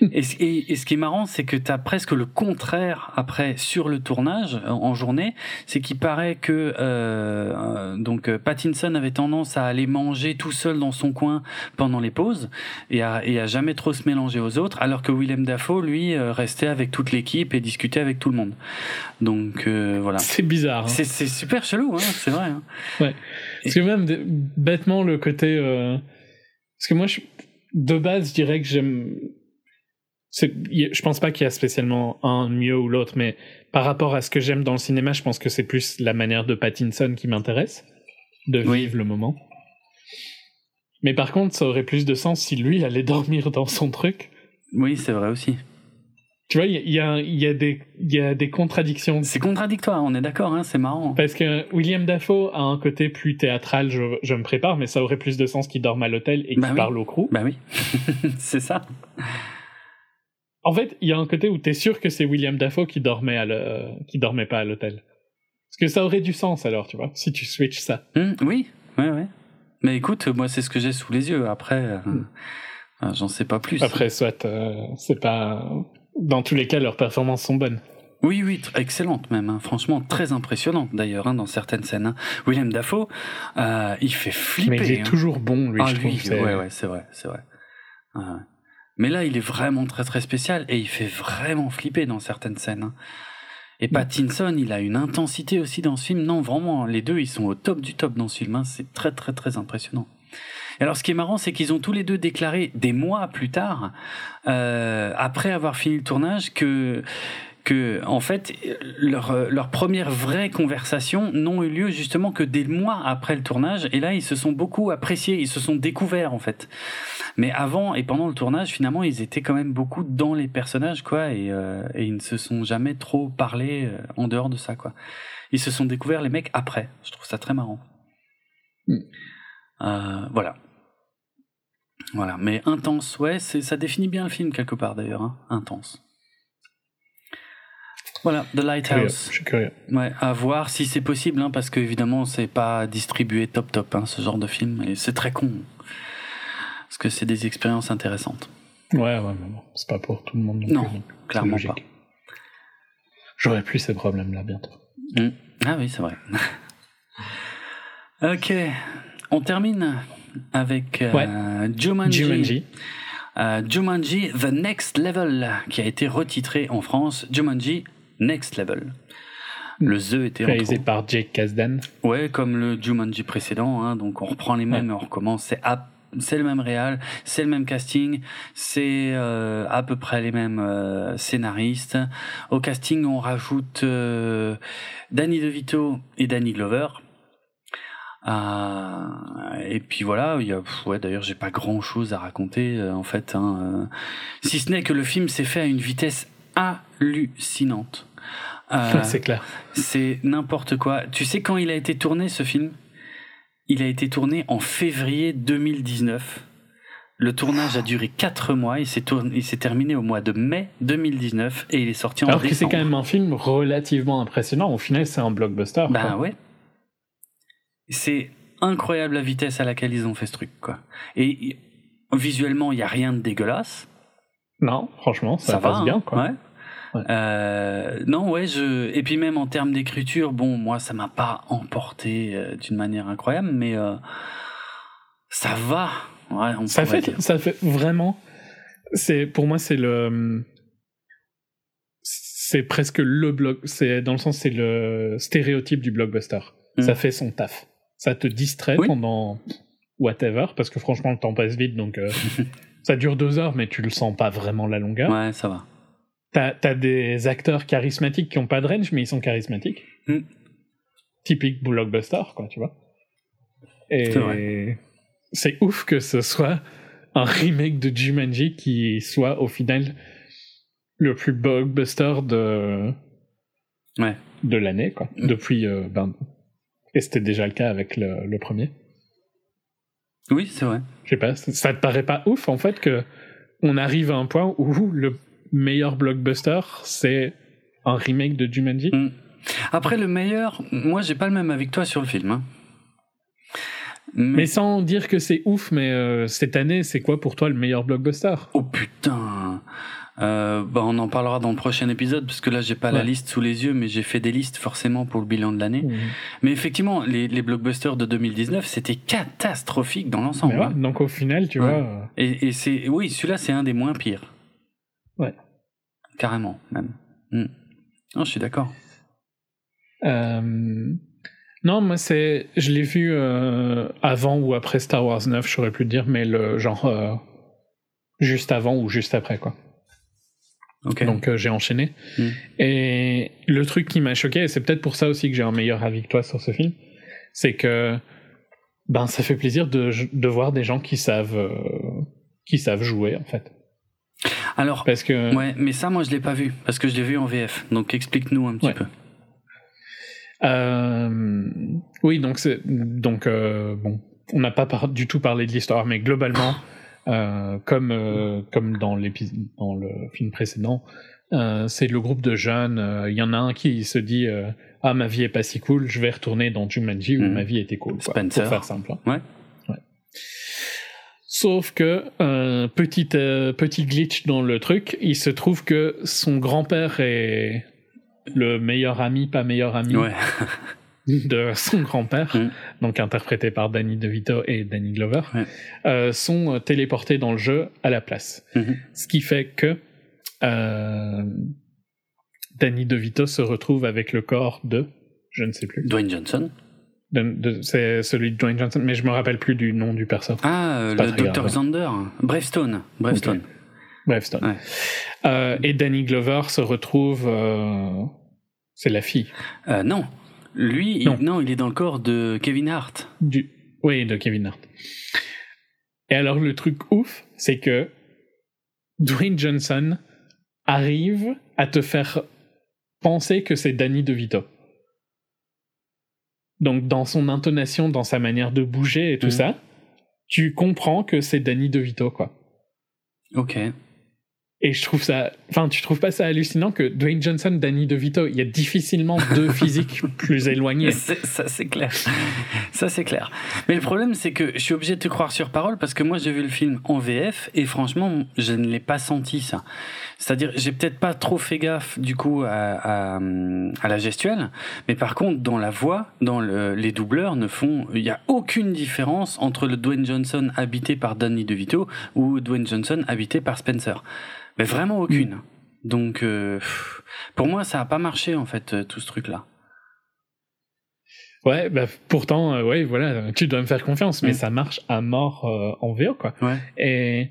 Et, ce- et- et ce qui est marrant, c'est que tu as presque le contraire après sur le tournage en, en journée. C'est qu'il paraît que euh, euh, donc euh, Pattinson avait tendance à aller manger tout seul dans son coin pendant les pauses et à, et à jamais trop se mélanger aux autres, alors que Willem Dafoe, lui, euh, restait avec toute l'équipe et discutait avec tout le monde. Donc euh, voilà. C'est bizarre. hein. C'est super chelou, hein, c'est vrai. hein. Parce que même bêtement le côté. euh, Parce que moi, je- de base, je dirais que j'aime. Je pense pas qu'il y a spécialement un mieux ou l'autre, mais par rapport à ce que j'aime dans le cinéma, je pense que c'est plus la manière de Pattinson qui m'intéresse, de Oui. vivre le moment. Mais par contre, ça aurait plus de sens si lui allait dormir dans son truc. Oui, c'est vrai aussi. Tu vois, il y a, y, y, des- il y a des contradictions. C'est contradictoire, on est d'accord, hein, c'est marrant. Parce que William Dafoe a un côté plus théâtral, je, je me prépare, mais ça aurait plus de sens qu'il dorme à l'hôtel et qu'il Bah oui. parle au crew. Bah oui, c'est ça. En fait, il y a un côté où t'es sûr que c'est William Dafoe qui dormait à le... qui dormait pas à l'hôtel. Parce que ça aurait du sens alors, tu vois, si tu switches ça. Hum, oui, ouais, ouais. Mais écoute, moi, c'est ce que j'ai sous les yeux. Après, euh, euh, j'en sais pas plus. Après, soit euh, c'est pas. Dans tous les cas, leurs performances sont bonnes. Oui, oui, excellente même. hein. Franchement, très impressionnante d'ailleurs hein, dans certaines scènes. hein. William Dafoe, euh, il fait flipper. Mais il est toujours bon, lui, ah, je lui, trouve. ouais, ouais, c'est vrai, c'est vrai. Ouais. Mais là, il est vraiment très très spécial et il fait vraiment flipper dans certaines scènes. hein. Et. Pattinson, il a une intensité aussi dans ce film. Non, vraiment, les deux, ils sont au top du top dans ce film. hein. C'est très très très impressionnant. Et alors, ce qui est marrant, c'est qu'ils ont tous les deux déclaré des mois plus tard, euh, après avoir fini le tournage, que que en fait leur, leur première vraie conversation n'ont eu lieu justement que des mois après le tournage. Et là ils se sont beaucoup appréciés ils se sont découverts en fait. Mais avant et pendant le tournage finalement ils étaient quand même beaucoup dans les personnages quoi. Et, euh, et ils ne se sont jamais trop parlé euh, en dehors de ça quoi. Ils se sont découverts les mecs après. Je trouve ça très marrant. Mm. euh, voilà. Voilà. Mais intense ouais ça définit bien le film quelque part d'ailleurs hein, intense voilà, The Lighthouse. Je suis curieux. Ouais, à voir si c'est possible, hein, parce qu'évidemment, c'est pas distribué top top, hein, ce genre de film, et c'est très con. Parce que c'est des expériences intéressantes. Ouais, ouais, mais bon, c'est pas pour tout le monde non, Non, plus, clairement pas. J'aurai plus ces problèmes-là bientôt. Mm. Ah oui, c'est vrai. ok, on termine avec euh, Ouais. Jumanji. Jumanji. Euh, Jumanji The Next Level, qui a été retitré en France Jumanji Next Level. Le The était réalisé par Jake Kasdan. Ouais, comme le Jumanji précédent, hein, donc on reprend les mêmes et on recommence. C'est à- c'est le même réal, c'est le même casting, c'est euh, à peu près les mêmes euh, scénaristes. Au casting, on rajoute euh, Danny DeVito et Danny Glover. Euh, et puis voilà, il y a, ouais, d'ailleurs, j'ai pas grand chose à raconter euh, en fait, hein, euh, si ce n'est que le film s'est fait à une vitesse hallucinante. Euh, c'est clair. c'est n'importe quoi. Tu sais quand il a été tourné ce film? Il a été tourné en février 2019. Le tournage a duré 4 mois. Il s'est tourné- il s'est terminé au mois de mai 2019 et il est sorti en Alors que c'est décembre. quand même un film relativement impressionnant. Au final, c'est un blockbuster. Ben quoi. ouais. C'est incroyable la vitesse à laquelle ils ont fait ce truc quoi. Et visuellement, il y a rien de dégueulasse. Non, franchement, ça, ça, passe va, bien. hein, Quoi. ouais. Ouais. Euh, non, ouais, je et puis même en termes d'écriture, bon, moi, ça m'a pas emporté euh, d'une manière incroyable, mais euh, ça va. Ouais, on Ça fait, dire. ça fait vraiment. C'est pour moi, c'est le. C'est presque le bloc. C'est dans le sens, c'est le stéréotype du blockbuster. Mm. Ça fait son taf. Ça te distrait Oui. pendant whatever, parce que franchement, le temps passe vite, donc ça dure deux heures, mais tu le sens pas vraiment la longueur. Ouais, ça va. T'as as des acteurs charismatiques qui ont pas de range, mais ils sont charismatiques. Mm. Typique blockbuster, quoi, tu vois. C'est Et c'est ouf que ce soit un remake de Jumanji qui soit au final le plus blockbuster de, Ouais. de l'année, quoi. Mm. Depuis. euh, ben, et c'était déjà le cas avec le, le premier. Oui, c'est vrai. Je sais pas, ça ça te paraît pas ouf en fait que on arrive à un point où le meilleur blockbuster c'est un remake de Jumanji Mm. Après, le meilleur, moi, j'ai pas le même que toi sur le film. hein. Mais, Mais sans dire que c'est ouf, mais euh, cette année, c'est quoi pour toi le meilleur blockbuster? Oh putain. Euh, bah, on en parlera dans le prochain épisode parce que là j'ai pas la liste sous les yeux mais j'ai fait des listes forcément pour le bilan de l'année. Mais effectivement, les, les blockbusters de 2019, c'était catastrophique dans l'ensemble. Ouais, hein. donc au final, tu Ouais. vois, euh, Et, et c'est, oui, celui-là, c'est un des moins pires. Ouais. Carrément, même. Mm. Non, je suis d'accord. euh, non, moi c'est, je l'ai vu euh, avant ou après Star Wars 9, je saurais plus dire, mais le genre euh, juste avant ou juste après quoi. Ok. Donc euh, j'ai enchaîné. Mm. Et le truc qui m'a choqué, et c'est peut-être pour ça aussi que j'ai un meilleur avis que toi sur ce film, c'est que ben ça fait plaisir de, de voir des gens qui savent qui savent jouer en fait. Alors, Parce que ouais, mais ça, moi, je l'ai pas vu parce que je l'ai vu en VF. Donc, explique-nous un petit Ouais. peu. euh, oui, donc c'est donc euh, bon, on n'a pas par- du tout parlé de l'histoire, mais globalement, euh, comme comme dans l'épisode dans le film précédent, c'est le groupe de jeunes. Il y en a un qui se dit ah ma vie est pas si cool, je vais retourner dans Jumanji où Mhm. ma vie était cool. Quoi, Spencer. Pour faire simple. hein. Ouais. Ouais. Sauf que euh, petit euh, petit glitch dans le truc, il se trouve que son grand-père est le meilleur ami, pas meilleur ami Ouais. de son grand-père, donc interprété par Danny DeVito et Danny Glover, Ouais. euh, sont téléportés dans le jeu à la place. Mhm. Ce qui fait que Danny DeVito se retrouve avec le corps de, je ne sais plus, Dwayne Johnson. C'est celui de Dwayne Johnson, mais je me rappelle plus du nom du perso. Ah, le Dr. Xander. Bravestone. Bravestone. Bravestone. Euh, et Danny Glover se retrouve. Euh, c'est la fille. Euh, non. Lui, non. Il, est dans le corps de Kevin Hart. Du... Oui, de Kevin Hart. Et alors, le truc ouf, c'est que Dwayne Johnson arrive à te faire penser que c'est Danny DeVito. Donc dans son intonation, dans sa manière de bouger et tout mhm. ça, tu comprends que c'est Danny DeVito, quoi. Ok. Et je trouve ça. Enfin, tu trouves pas ça hallucinant que Dwayne Johnson, Danny DeVito, il y a difficilement deux physiques plus éloignées. Ça, c'est clair. Ça, c'est clair. Mais le problème, c'est que je suis obligé de te croire sur parole parce que moi, j'ai vu le film en VF et franchement, je ne l'ai pas senti, ça. C'est-à-dire, j'ai peut-être pas trop fait gaffe, du coup, à, à, la gestuelle. Mais par contre, dans la voix, dans les doubleurs, ne font. Il n'y a aucune différence entre le Dwayne Johnson habité par Danny DeVito ou Dwayne Johnson habité par Spencer. Mais vraiment aucune. Mm. Donc, euh, pour moi, ça n'a pas marché, en fait, euh, tout ce truc-là. Ouais, bah, pourtant, euh, ouais, voilà, tu dois me faire confiance, mais mm. ça marche à mort en VO, quoi. Ouais. Et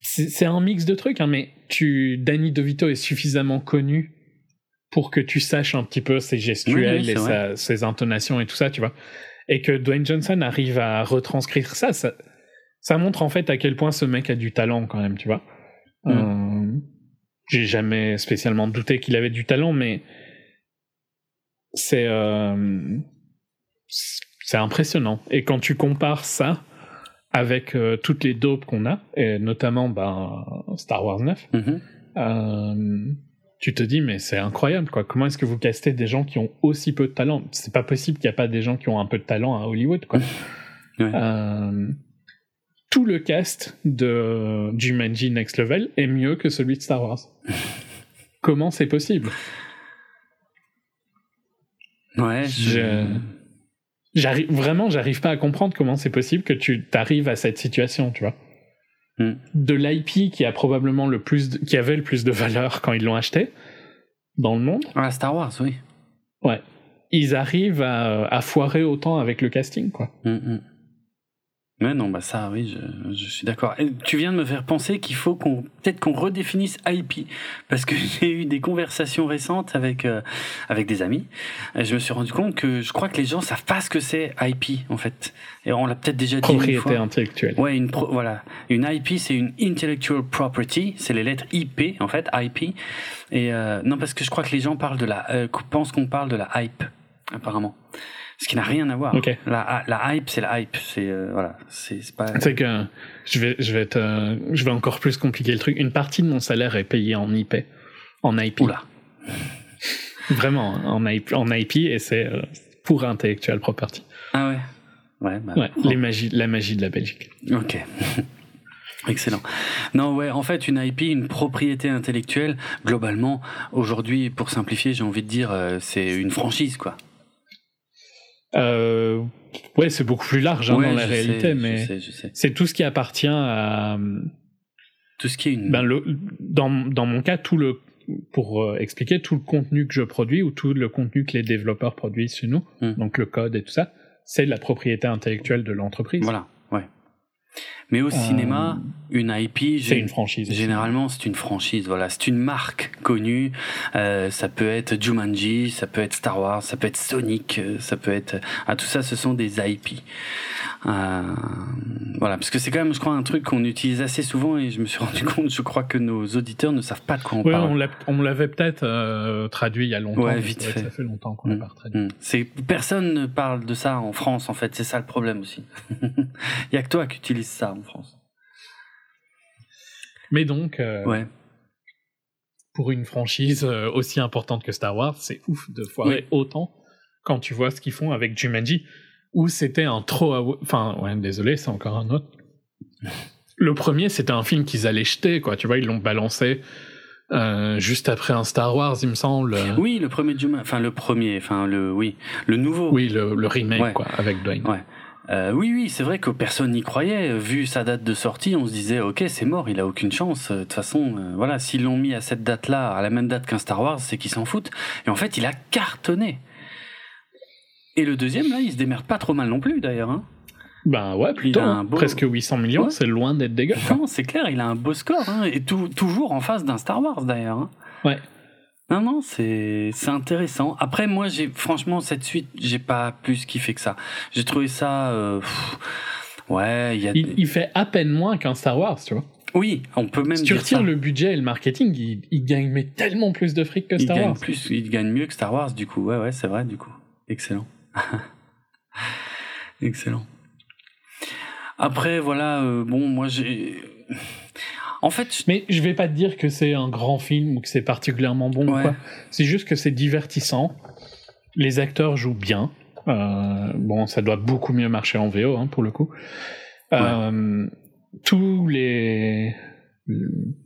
c'est un mix de trucs, hein, mais tu, Danny DeVito est suffisamment connu pour que tu saches un petit peu ses gestuels et ses intonations et tout ça, tu vois. Et que Dwayne Johnson arrive à retranscrire ça, ça, ça montre en fait à quel point ce mec a du talent quand même, tu vois. Mm. Euh, j'ai jamais spécialement douté qu'il avait du talent, mais c'est euh, c'est impressionnant. Et quand tu compares ça avec euh, toutes les dopes qu'on a, et notamment ben, Star Wars 9, mm-hmm. tu te dis mais c'est incroyable quoi. Comment est-ce que vous castez des gens qui ont aussi peu de talent? C'est pas possible qu'il n'y a pas des gens qui ont un peu de talent à Hollywood quoi. tout le cast de Jumanji Next Level est mieux que celui de Star Wars. Comment c'est possible? Ouais, je... J'arrive vraiment, j'arrive pas à comprendre comment c'est possible que tu t'arrives à cette situation, tu vois. Hmm. De l'IP qui a probablement le plus, qui avait le plus de valeur quand ils l'ont acheté dans le monde. Ah, Star Wars, oui. Ouais. Ils arrivent à, foirer autant avec le casting, quoi. Hmm, hmm. Ouais, non, bah ça, oui, je, je suis d'accord. Tu viens de me faire penser qu'il faut qu'on peut-être qu'on redéfinisse IP, parce que j'ai eu des conversations récentes avec euh, avec des amis. Et je me suis rendu compte que je crois que les gens savent pas ce que c'est IP en fait. Et on l'a peut-être déjà dit Propriété une fois. intellectuelle. Ouais, une voilà, une IP, c'est une intellectual property, c'est les lettres IP en fait, IP. Et euh, non, parce que je crois que les gens parlent de la, euh, pensent qu'on parle de la hype apparemment ce qui n'a rien à voir. La, la hype, c'est la hype. C'est euh, voilà, c'est pas. C'est que je vais, je vais te, je vais encore plus compliquer le truc. Une partie de mon salaire est payée en IP, en IP. Oula. Vraiment, en IP, en IP et c'est euh, pour intellectual property. Ah ouais. Ouais, bah, ouais les magies, la magie de la Belgique. Ok. Excellent. Non, ouais, en fait, une IP, une propriété intellectuelle, globalement, aujourd'hui, pour simplifier, j'ai envie de dire, euh, c'est une franchise, quoi. Euh, ouais, c'est beaucoup plus large hein, dans la réalité, mais c'est tout ce qui appartient à. Tout ce qui est une. Ben, le, dans, dans mon cas, tout le pour euh, expliquer tout le contenu que je produis ou tout le contenu que les développeurs produisent chez nous, hmm. donc le code et tout ça, c'est la propriété intellectuelle de l'entreprise. Voilà, ouais. Mais au cinéma, euh, une IP, c'est une franchise. Généralement, c'est une franchise. Voilà, c'est une marque connue. Euh, ça peut être Jumanji, ça peut être Star Wars, ça peut être Sonic, euh, ça peut être. Ah, tout ça, ce sont des IP. Euh, voilà, parce que c'est quand même, je crois, un truc qu'on utilise assez souvent et je me suis rendu compte, je crois que nos auditeurs ne savent pas de quoi on parle. On l'avait peut-être euh, traduit il y a longtemps. Ouais, vite fait. Ça fait longtemps qu'on l'a mm. pas. Mm. C'est personne ne parle de ça en France, en fait. C'est ça le problème aussi. il y a que toi qui utilises ça en France. Mais donc, euh, ouais. pour une franchise aussi importante que Star Wars, c'est ouf de foirer autant quand tu vois ce qu'ils font avec Jumanji où c'était un trop. Enfin, ouais, désolé, c'est encore un autre. Le premier, c'était un film qu'ils allaient jeter, quoi. Tu vois, ils l'ont balancé euh, juste après un Star Wars, il me semble. Oui, le premier Jumanji, enfin le premier, enfin le, oui, le nouveau. Oui, le, le remake, quoi, avec Dwayne. Ouais. Euh, oui, oui, c'est vrai que personne n'y croyait. Vu sa date de sortie, on se disait, ok, c'est mort, il a aucune chance. De toute façon, euh, voilà, s'ils l'ont mis à cette date-là, à la même date qu'un Star Wars, c'est qu'ils s'en foutent. Et en fait, il a cartonné. Et le deuxième, là, il se démerde pas trop mal non plus, d'ailleurs. Hein. Ben ouais, plutôt. Hein. Presque 800 millions, c'est loin d'être dégueu. Non, c'est clair, il a un beau score. Hein, et toujours en face d'un Star Wars, d'ailleurs. Hein. Ouais. Non, non, c'est intéressant. Après, moi, j'ai franchement, cette suite, j'ai pas plus kiffé que ça. J'ai trouvé ça... Euh, ouais, il y a... Il, fait à peine moins qu'un Star Wars, tu vois. Oui, on peut même si tu retires le budget et le marketing, il, gagne mais tellement plus de fric que Star il Wars. Gagne plus, il gagne mieux que Star Wars, du coup. Ouais, ouais, c'est vrai, du coup. Excellent. Excellent. Après, voilà, euh, bon, moi j'ai. En fait. Mais je vais pas te dire que c'est un grand film ou que c'est particulièrement bon. C'est juste que c'est divertissant. Les acteurs jouent bien. Euh, bon, ça doit beaucoup mieux marcher en VO hein, pour le coup. Euh, tous les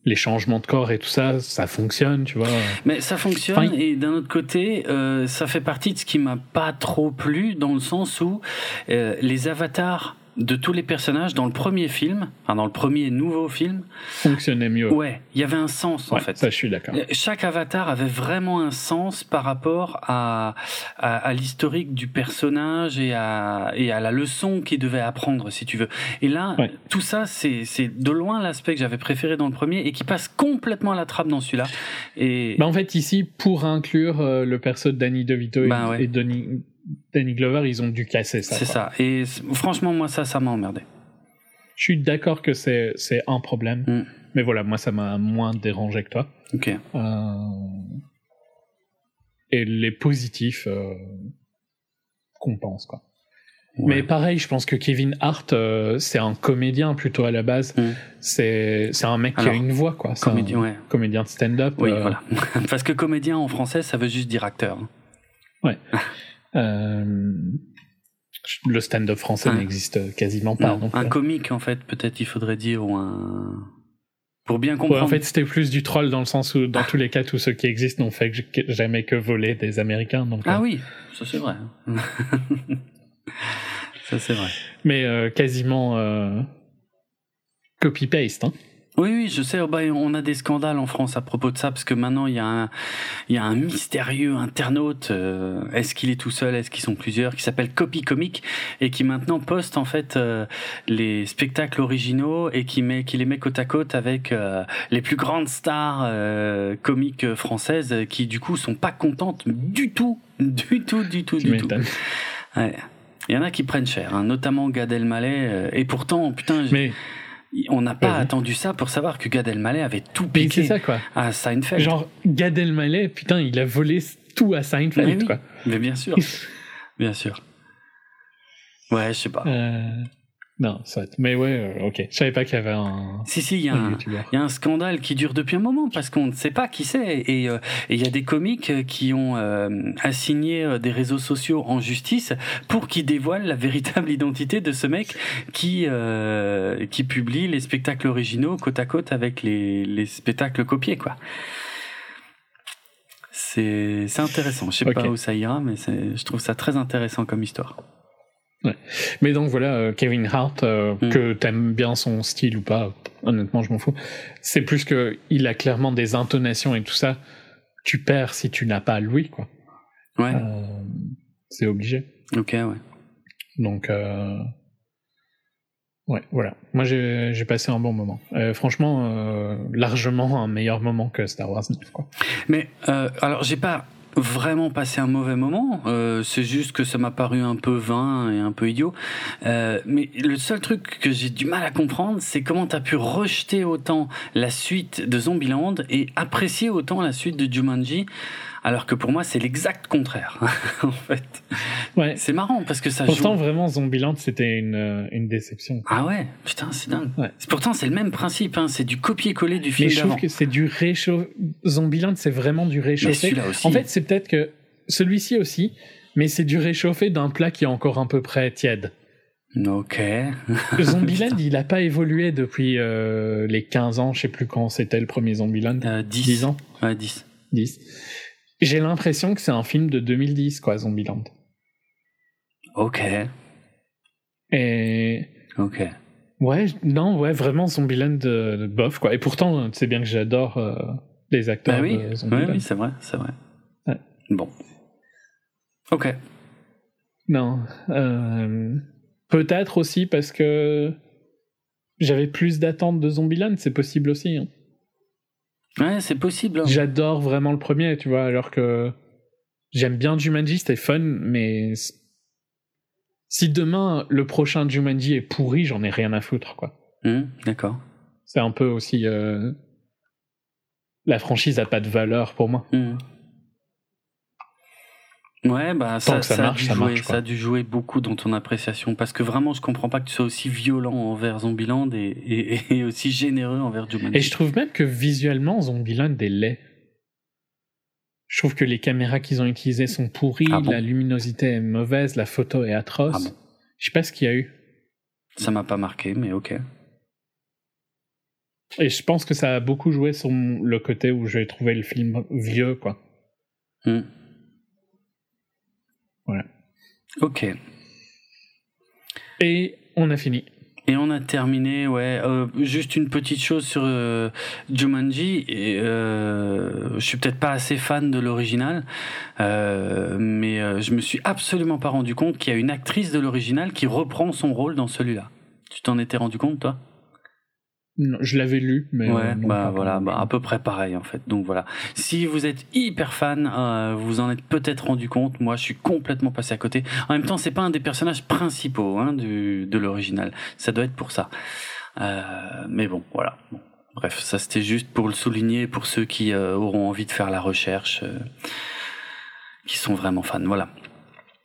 les changements de corps et tout ça, ça fonctionne, tu vois. Mais ça fonctionne et d'un autre côté, euh, ça fait partie de ce qui m'a pas trop plu dans le sens où les avatars de tous les personnages dans le premier film, enfin dans le premier nouveau film, fonctionnait mieux. Ouais, il y avait un sens en fait. Ça, je suis d'accord. Chaque avatar avait vraiment un sens par rapport à, à, l'historique du personnage et à, et à la leçon qu'il devait apprendre, si tu veux. Et là, tout ça, c'est de loin l'aspect que j'avais préféré dans le premier et qui passe complètement à la trappe dans celui-là. Et bah en fait, ici, pour inclure euh, le perso de Danny DeVito et, bah et Donnie Danny Glover, ils ont dû casser ça. C'est ça. Et franchement, moi, ça, ça m'a emmerdé. Je suis d'accord que c'est, un problème. Mm. Mais voilà, moi, ça m'a moins dérangé que toi. Ok. Euh, et les positifs euh, compensent, quoi. Mais pareil, je pense que Kevin Hart, euh, c'est un comédien plutôt à la base. Mm. C'est, un mec qui a une voix, quoi. C'est comédien, un comédien de stand-up. Oui, voilà. Parce que comédien en français, ça veut juste dire acteur. Ouais. Euh, le stand-up français n'existe quasiment pas. un comique, en fait, peut-être il faudrait dire, ou un. Pour bien comprendre. en fait, c'était plus du troll dans le sens où, dans tous les cas, tous ceux qui existent n'ont fait jamais que voler des Américains. Donc, ah euh. oui, ça c'est vrai. ça c'est vrai. Mais euh, quasiment copy-paste. Hein. Oui, oui, je sais. Oh, bah, on a des scandales en France à propos de ça parce que maintenant il y a un, il y a un mystérieux internaute. Euh, est-ce qu'il est tout seul Est-ce qu'ils sont plusieurs Qui s'appelle Copy Comic et qui maintenant poste en fait euh, les spectacles originaux et qui met, qui les met côte à côte avec euh, les plus grandes stars comiques françaises qui du coup sont pas contentes du tout, du tout, du tout, du tout. Ouais. Il y en a qui prennent cher, hein, notamment Gad Elmaleh. et pourtant, putain. Mais on n'a pas attendu ça pour savoir que Gad Elmaleh avait tout piqué ça, quoi. à Seinfeld. Genre, Gad Elmaleh, putain, il a volé tout à Seinfeld, mais quoi. Mais bien sûr. bien sûr. Ouais, je sais pas. Euh... Non, ça Mais ouais, euh, ok. Je savais pas qu'il y avait un. Si, si, il y, a un scandale qui dure depuis un moment parce qu'on ne sait pas qui c'est. Et euh, il y a des comiques qui ont euh, assigné des réseaux sociaux en justice pour qu'ils dévoilent la véritable identité de ce mec qui, qui publie les spectacles originaux côte à côte avec les, les spectacles copiés, quoi. C'est intéressant. Je sais pas où ça ira, mais je trouve ça très intéressant comme histoire. Mais donc voilà, euh, Kevin Hart, euh, mm. que t'aimes bien son style ou pas, honnêtement je m'en fous. C'est plus que il a clairement des intonations et tout ça. Tu perds si tu n'as pas Louis, quoi. Ouais. Euh, c'est obligé. Ok, ouais. Donc ouais, voilà. Moi j'ai passé un bon moment. franchement, largement un meilleur moment que Star Wars 9, quoi. Mais alors j'ai pas vraiment passé un mauvais moment. Euh, c'est juste que ça m'a paru un peu vain et un peu idiot. Euh, mais le seul truc que j'ai du mal à comprendre, c'est comment tu as pu rejeter autant la suite de Zombieland et apprécier autant la suite de Jumanji alors que pour moi c'est l'exact contraire en fait. Ouais. C'est marrant parce que ça pourtant, vraiment Zombieland c'était une, euh, une déception. Ah ouais, putain c'est dingue. Pourtant c'est le même principe, hein. c'est du copier-coller du film Mais je trouve que c'est du réchauffé. Zombieland c'est vraiment du réchauffé. Aussi. En fait c'est peut-être que celui-ci aussi, mais c'est du réchauffé d'un plat qui est encore un peu près tiède. Ok. Zombieland, il a pas évolué depuis euh, les 15 ans, je sais plus quand c'était le premier Zombieland. Euh, 10. 10 ans Ouais, 10. 10. J'ai l'impression que c'est un film de 2010, quoi, Zombieland. Ok. Et. Ok. Ouais, non, ouais, vraiment Zombieland de, de bof, quoi. Et pourtant, tu sais bien que j'adore euh, les acteurs bah oui. de Zombieland. Oui, oui, c'est vrai, c'est vrai. Bon. Ok. Non. Euh, peut-être aussi parce que j'avais plus d'attentes de Zombieland, c'est possible aussi. Hein. Ouais, c'est possible. hein. J'adore vraiment le premier, tu vois, alors que j'aime bien Jumanji, c'était fun, mais si demain le prochain Jumanji est pourri, j'en ai rien à foutre, quoi. Hum, D'accord. C'est un peu aussi. euh, La franchise a pas de valeur pour moi. Hum. Ouais, bah ça, que ça ça a marche, ça jouer, marche, quoi. ça a dû jouer beaucoup dans ton appréciation parce que vraiment je comprends pas que tu sois aussi violent envers Zombieland et, et, et aussi généreux envers Jumanji. Et je trouve même que visuellement, Zombieland est laid. Je trouve que les caméras qu'ils ont utilisées sont pourries, Ah bon la luminosité est mauvaise, la photo est atroce. Ah bon Je sais pas ce qu'il y a eu. Ça m'a pas marqué, mais ok. Et je pense que ça a beaucoup joué sur le côté où j'ai trouvé le film vieux, quoi. Hum. Ok. Et on a fini. Et on a terminé, ouais. euh, juste une petite chose sur euh, Jumanji. Et, euh, je suis peut-être pas assez fan de l'original, euh, mais euh, je me suis absolument pas rendu compte qu'il y a une actrice de l'original qui reprend son rôle dans celui-là. Tu t'en étais rendu compte, toi? Non, je l'avais lu, mais. Ouais, euh, non, bah voilà, bah, à peu près pareil en fait. Donc voilà. Si vous êtes hyper fan, euh, vous en êtes peut-être rendu compte. Moi, je suis complètement passé à côté. En même temps, c'est pas un des personnages principaux hein, du, de l'original. Ça doit être pour ça. Euh, mais bon, voilà. Bon. Bref, ça c'était juste pour le souligner pour ceux qui euh, auront envie de faire la recherche, euh, qui sont vraiment fans. Voilà.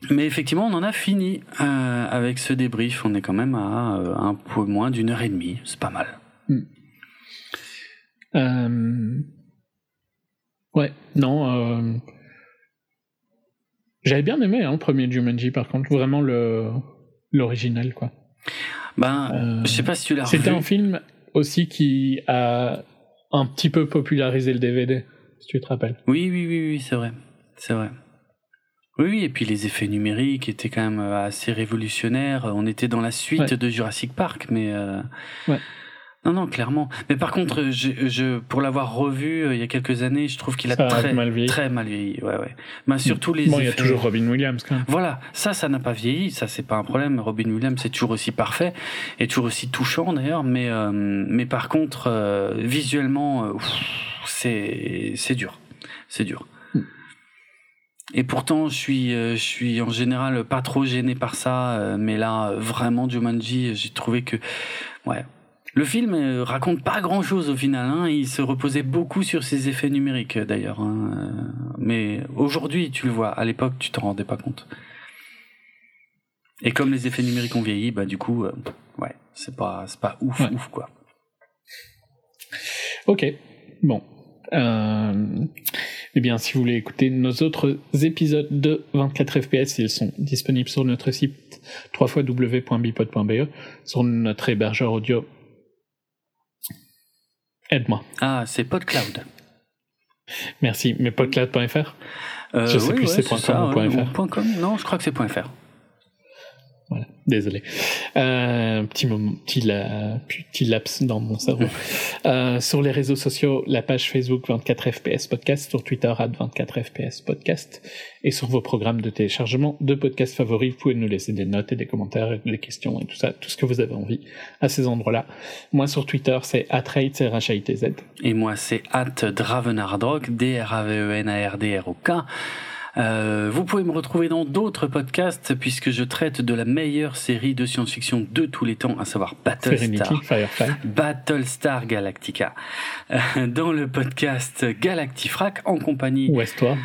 Mais effectivement, on en a fini euh, avec ce débrief. On est quand même à euh, un peu moins d'une heure et demie. C'est pas mal. Euh, Ouais, non. euh, J'avais bien aimé hein, le premier Jumanji, par contre, vraiment le l'original, quoi. Ben, Euh, je sais pas si tu l'as. C'était un film aussi qui a un petit peu popularisé le DVD, si tu te rappelles. Oui, oui, oui, oui, c'est vrai. C'est vrai. Oui, et puis les effets numériques étaient quand même euh, assez révolutionnaires. On était dans la suite Ouais. de Jurassic Park, mais... euh, Ouais. Non, non, clairement. Mais par contre, je, je, pour l'avoir revu euh, il y a quelques années, je trouve qu'il a très mal vieilli. très mal vieilli. Ouais, ouais. Ben, surtout les Bon, il y a toujours Robin Williams, quand même. Voilà, ça, ça n'a pas vieilli, ça c'est pas un problème. Robin Williams c'est toujours aussi parfait et toujours aussi touchant d'ailleurs, mais euh, mais par contre euh, visuellement euh, c'est c'est dur, c'est dur. Et pourtant je suis euh, je suis en général pas trop gêné par ça, mais là vraiment Jumanji j'ai trouvé que ouais. Le film euh, raconte pas grand chose au final, hein. il se reposait beaucoup sur ses effets numériques euh, d'ailleurs. hein. Euh, Mais aujourd'hui tu le vois, à l'époque tu t'en rendais pas compte. Et comme les effets numériques ont vieilli, bah du coup, euh, ouais, c'est pas, c'est pas ouf, Ouais. ouf quoi. Ok, bon. Euh, eh bien, si vous voulez écouter nos autres épisodes de 24 FPS, ils sont disponibles sur notre site www.bipod.be, sur notre hébergeur audio. Aide-moi. Ah, c'est PodCloud. Merci. Mais podcloud.fr Euh, Je sais plus si c'est ça, .com ou ouais, .fr. ou .com. Non, je crois que c'est .fr. Désolé. Euh, petit moment, petit, la- petit laps dans mon cerveau. Euh, sur les réseaux sociaux, la page Facebook 24fps podcast, sur Twitter at 24fps podcast, et sur vos programmes de téléchargement de podcasts favoris, vous pouvez nous laisser des notes et des commentaires, et des questions et tout ça, tout ce que vous avez envie à ces endroits-là. Moi sur Twitter, c'est atrate, c'est. Et moi, c'est at Dravenardrock, D-R-A-V-E-N-A-R-D-R-O-K. Euh, vous pouvez me retrouver dans d'autres podcasts puisque je traite de la meilleure série de science-fiction de tous les temps, à savoir Battlestar. Battlestar Galactica. Euh, dans le podcast Galactifrac en compagnie Westward.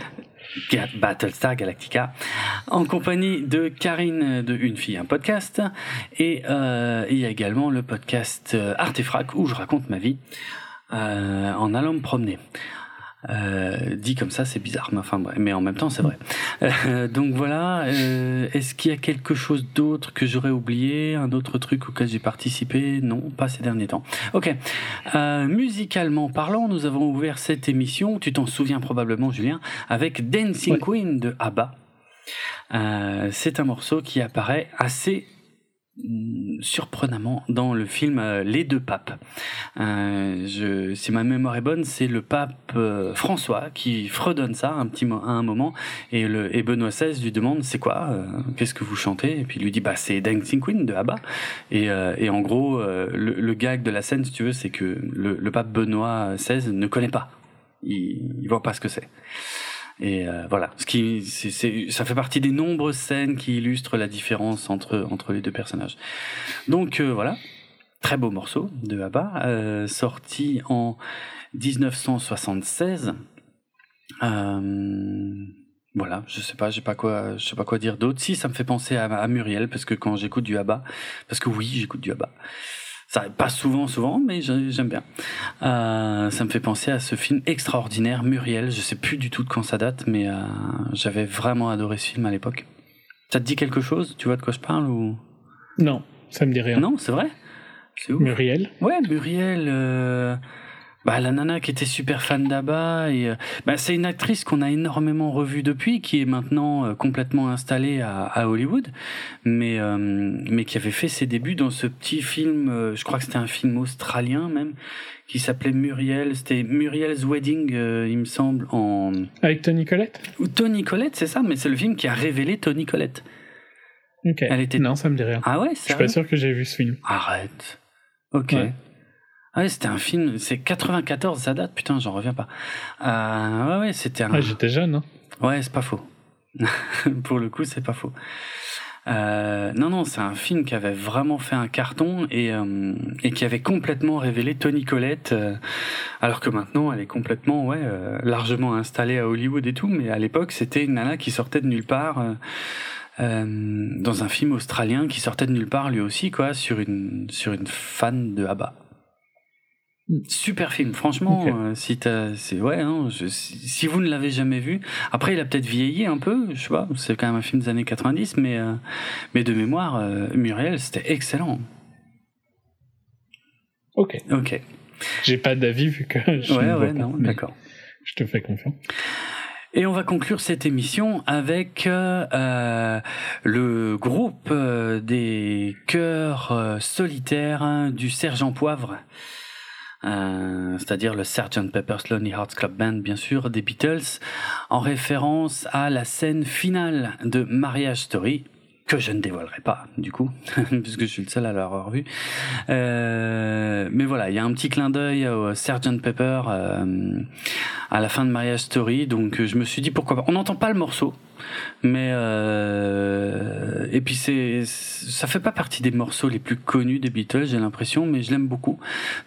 Battlestar Galactica en compagnie de Karine de Une fille un podcast et euh, il y a également le podcast euh, Artefrac où je raconte ma vie euh, en allant me promener. Euh, dit comme ça, c'est bizarre, mais enfin bref, mais en même temps, c'est vrai. Euh, donc voilà. euh, Est-ce qu'il y a quelque chose d'autre que j'aurais oublié, un autre truc auquel j'ai participé? Non, pas ces derniers temps. Ok. Euh, musicalement parlant, nous avons ouvert cette émission. Tu t'en souviens probablement, Julien, avec Dancing Ouais. Queen de ABBA. Euh, c'est un morceau qui apparaît assez surprenamment dans le film Les deux papes. je, si ma mémoire est bonne, c'est le pape François qui fredonne ça un petit à un moment et, le, et Benoît XVI lui demande c'est quoi, qu'est-ce que vous chantez? Et puis il lui dit bah c'est Dancing Queen de ABBA. Et, et en gros, le, gag de la scène, si tu veux, c'est que le, le pape Benoît XVI ne connaît pas. Il, il voit pas ce que c'est. Et euh, voilà, ce qui, ça fait partie des nombreuses scènes qui illustrent la différence entre entre les deux personnages. Donc euh, voilà, très beau morceau de ABBA, euh, sorti en 1976. voilà, je sais pas, j'ai pas quoi, je sais pas quoi dire d'autre. Si, ça me fait penser à, à Muriel parce que quand j'écoute du ABBA, parce que oui, j'écoute du ABBA. Ça pas souvent, souvent, mais j'aime bien. Euh, ça me fait penser à ce film extraordinaire, Muriel. Je sais plus du tout de quand ça date, mais euh, j'avais vraiment adoré ce film à l'époque. Ça te dit quelque chose? Tu vois de quoi je parle ou? Non, ça me dit rien. Non, c'est vrai? Muriel. Ouais, Muriel. Euh, bah, la nana qui était super fan d'Abba et euh, bah, c'est une actrice qu'on a énormément revue depuis qui est maintenant euh, complètement installée à, à Hollywood mais euh, mais qui avait fait ses débuts dans ce petit film je crois que c'était un film australien même qui s'appelait Muriel. C'était Muriel's Wedding il me semble en avec Tony Collette? Ou Tony Collette c'est ça mais c'est le film qui a révélé Tony Collette. Ok. Elle était non ça me dit rien. Ah ouais je suis pas sûr que j'ai vu ce film. Arrête. Ok ah ouais, c'était un film, c'est 94, ça date, putain, j'en reviens pas. Euh, ouais, ouais, c'était un. Ouais, j'étais jeune, hein. Ouais, c'est pas faux. Pour le coup, c'est pas faux. Euh, non, non, c'est un film qui avait vraiment fait un carton et, euh, et qui avait complètement révélé Tony Collette, euh, alors que maintenant elle est complètement, ouais, euh, largement installée à Hollywood et tout, mais à l'époque c'était une nana qui sortait de nulle part. dans un film australien qui sortait de nulle part lui aussi quoi sur une sur une fan de ABBA Super film, franchement. Euh, si c'est ouais, hein, si, vous ne l'avez jamais vu, après il a peut-être vieilli un peu, je sais pas. C'est quand même un film des années 90, mais euh, mais de mémoire, euh, Muriel, c'était excellent. Ok. Ok. J'ai pas d'avis vu que. Je ouais, ouais, non, d'accord. Je te fais confiance. Et on va conclure cette émission avec euh, le groupe des chœurs solitaires du Sergent Poivre. Euh, c'est-à-dire le Sgt. Pepper's Lonely Hearts Club Band, bien sûr, des Beatles, en référence à la scène finale de Marriage Story, que je ne dévoilerai pas du coup puisque je suis le seul à l'avoir vu. Euh, mais voilà il y a un petit clin d'œil au Sgt. Pepper euh, à la fin de Mariage Story donc je me suis dit pourquoi pas. On n'entend pas le morceau mais euh, et puis c'est ça fait pas partie des morceaux les plus connus des Beatles j'ai l'impression mais je l'aime beaucoup.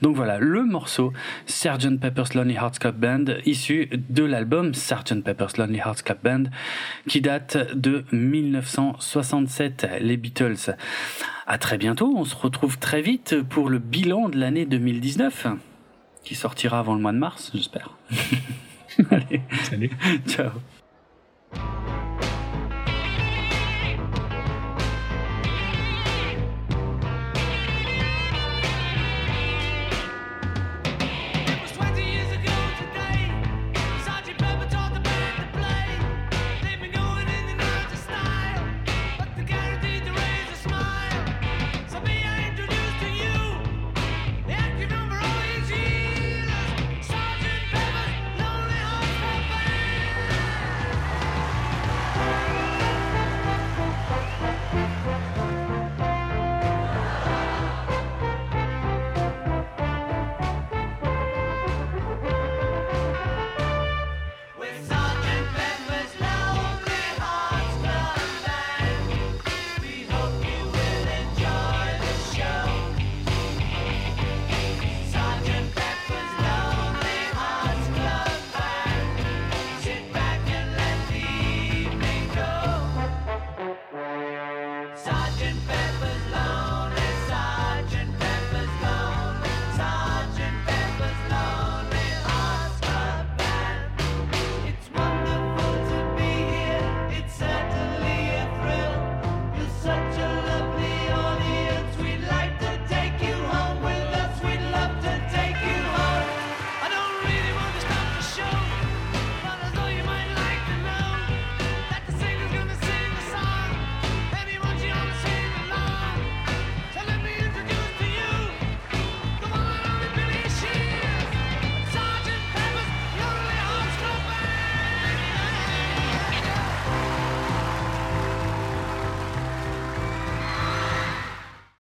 Donc voilà le morceau Sgt. Pepper's Lonely Hearts Club Band issu de l'album Sgt. Pepper's Lonely Hearts Club Band qui date de 1967 les Beatles à très bientôt. On se retrouve très vite pour le bilan de l'année 2019 qui sortira avant le mois de mars j'espère. Allez. Salut. Ciao Bye.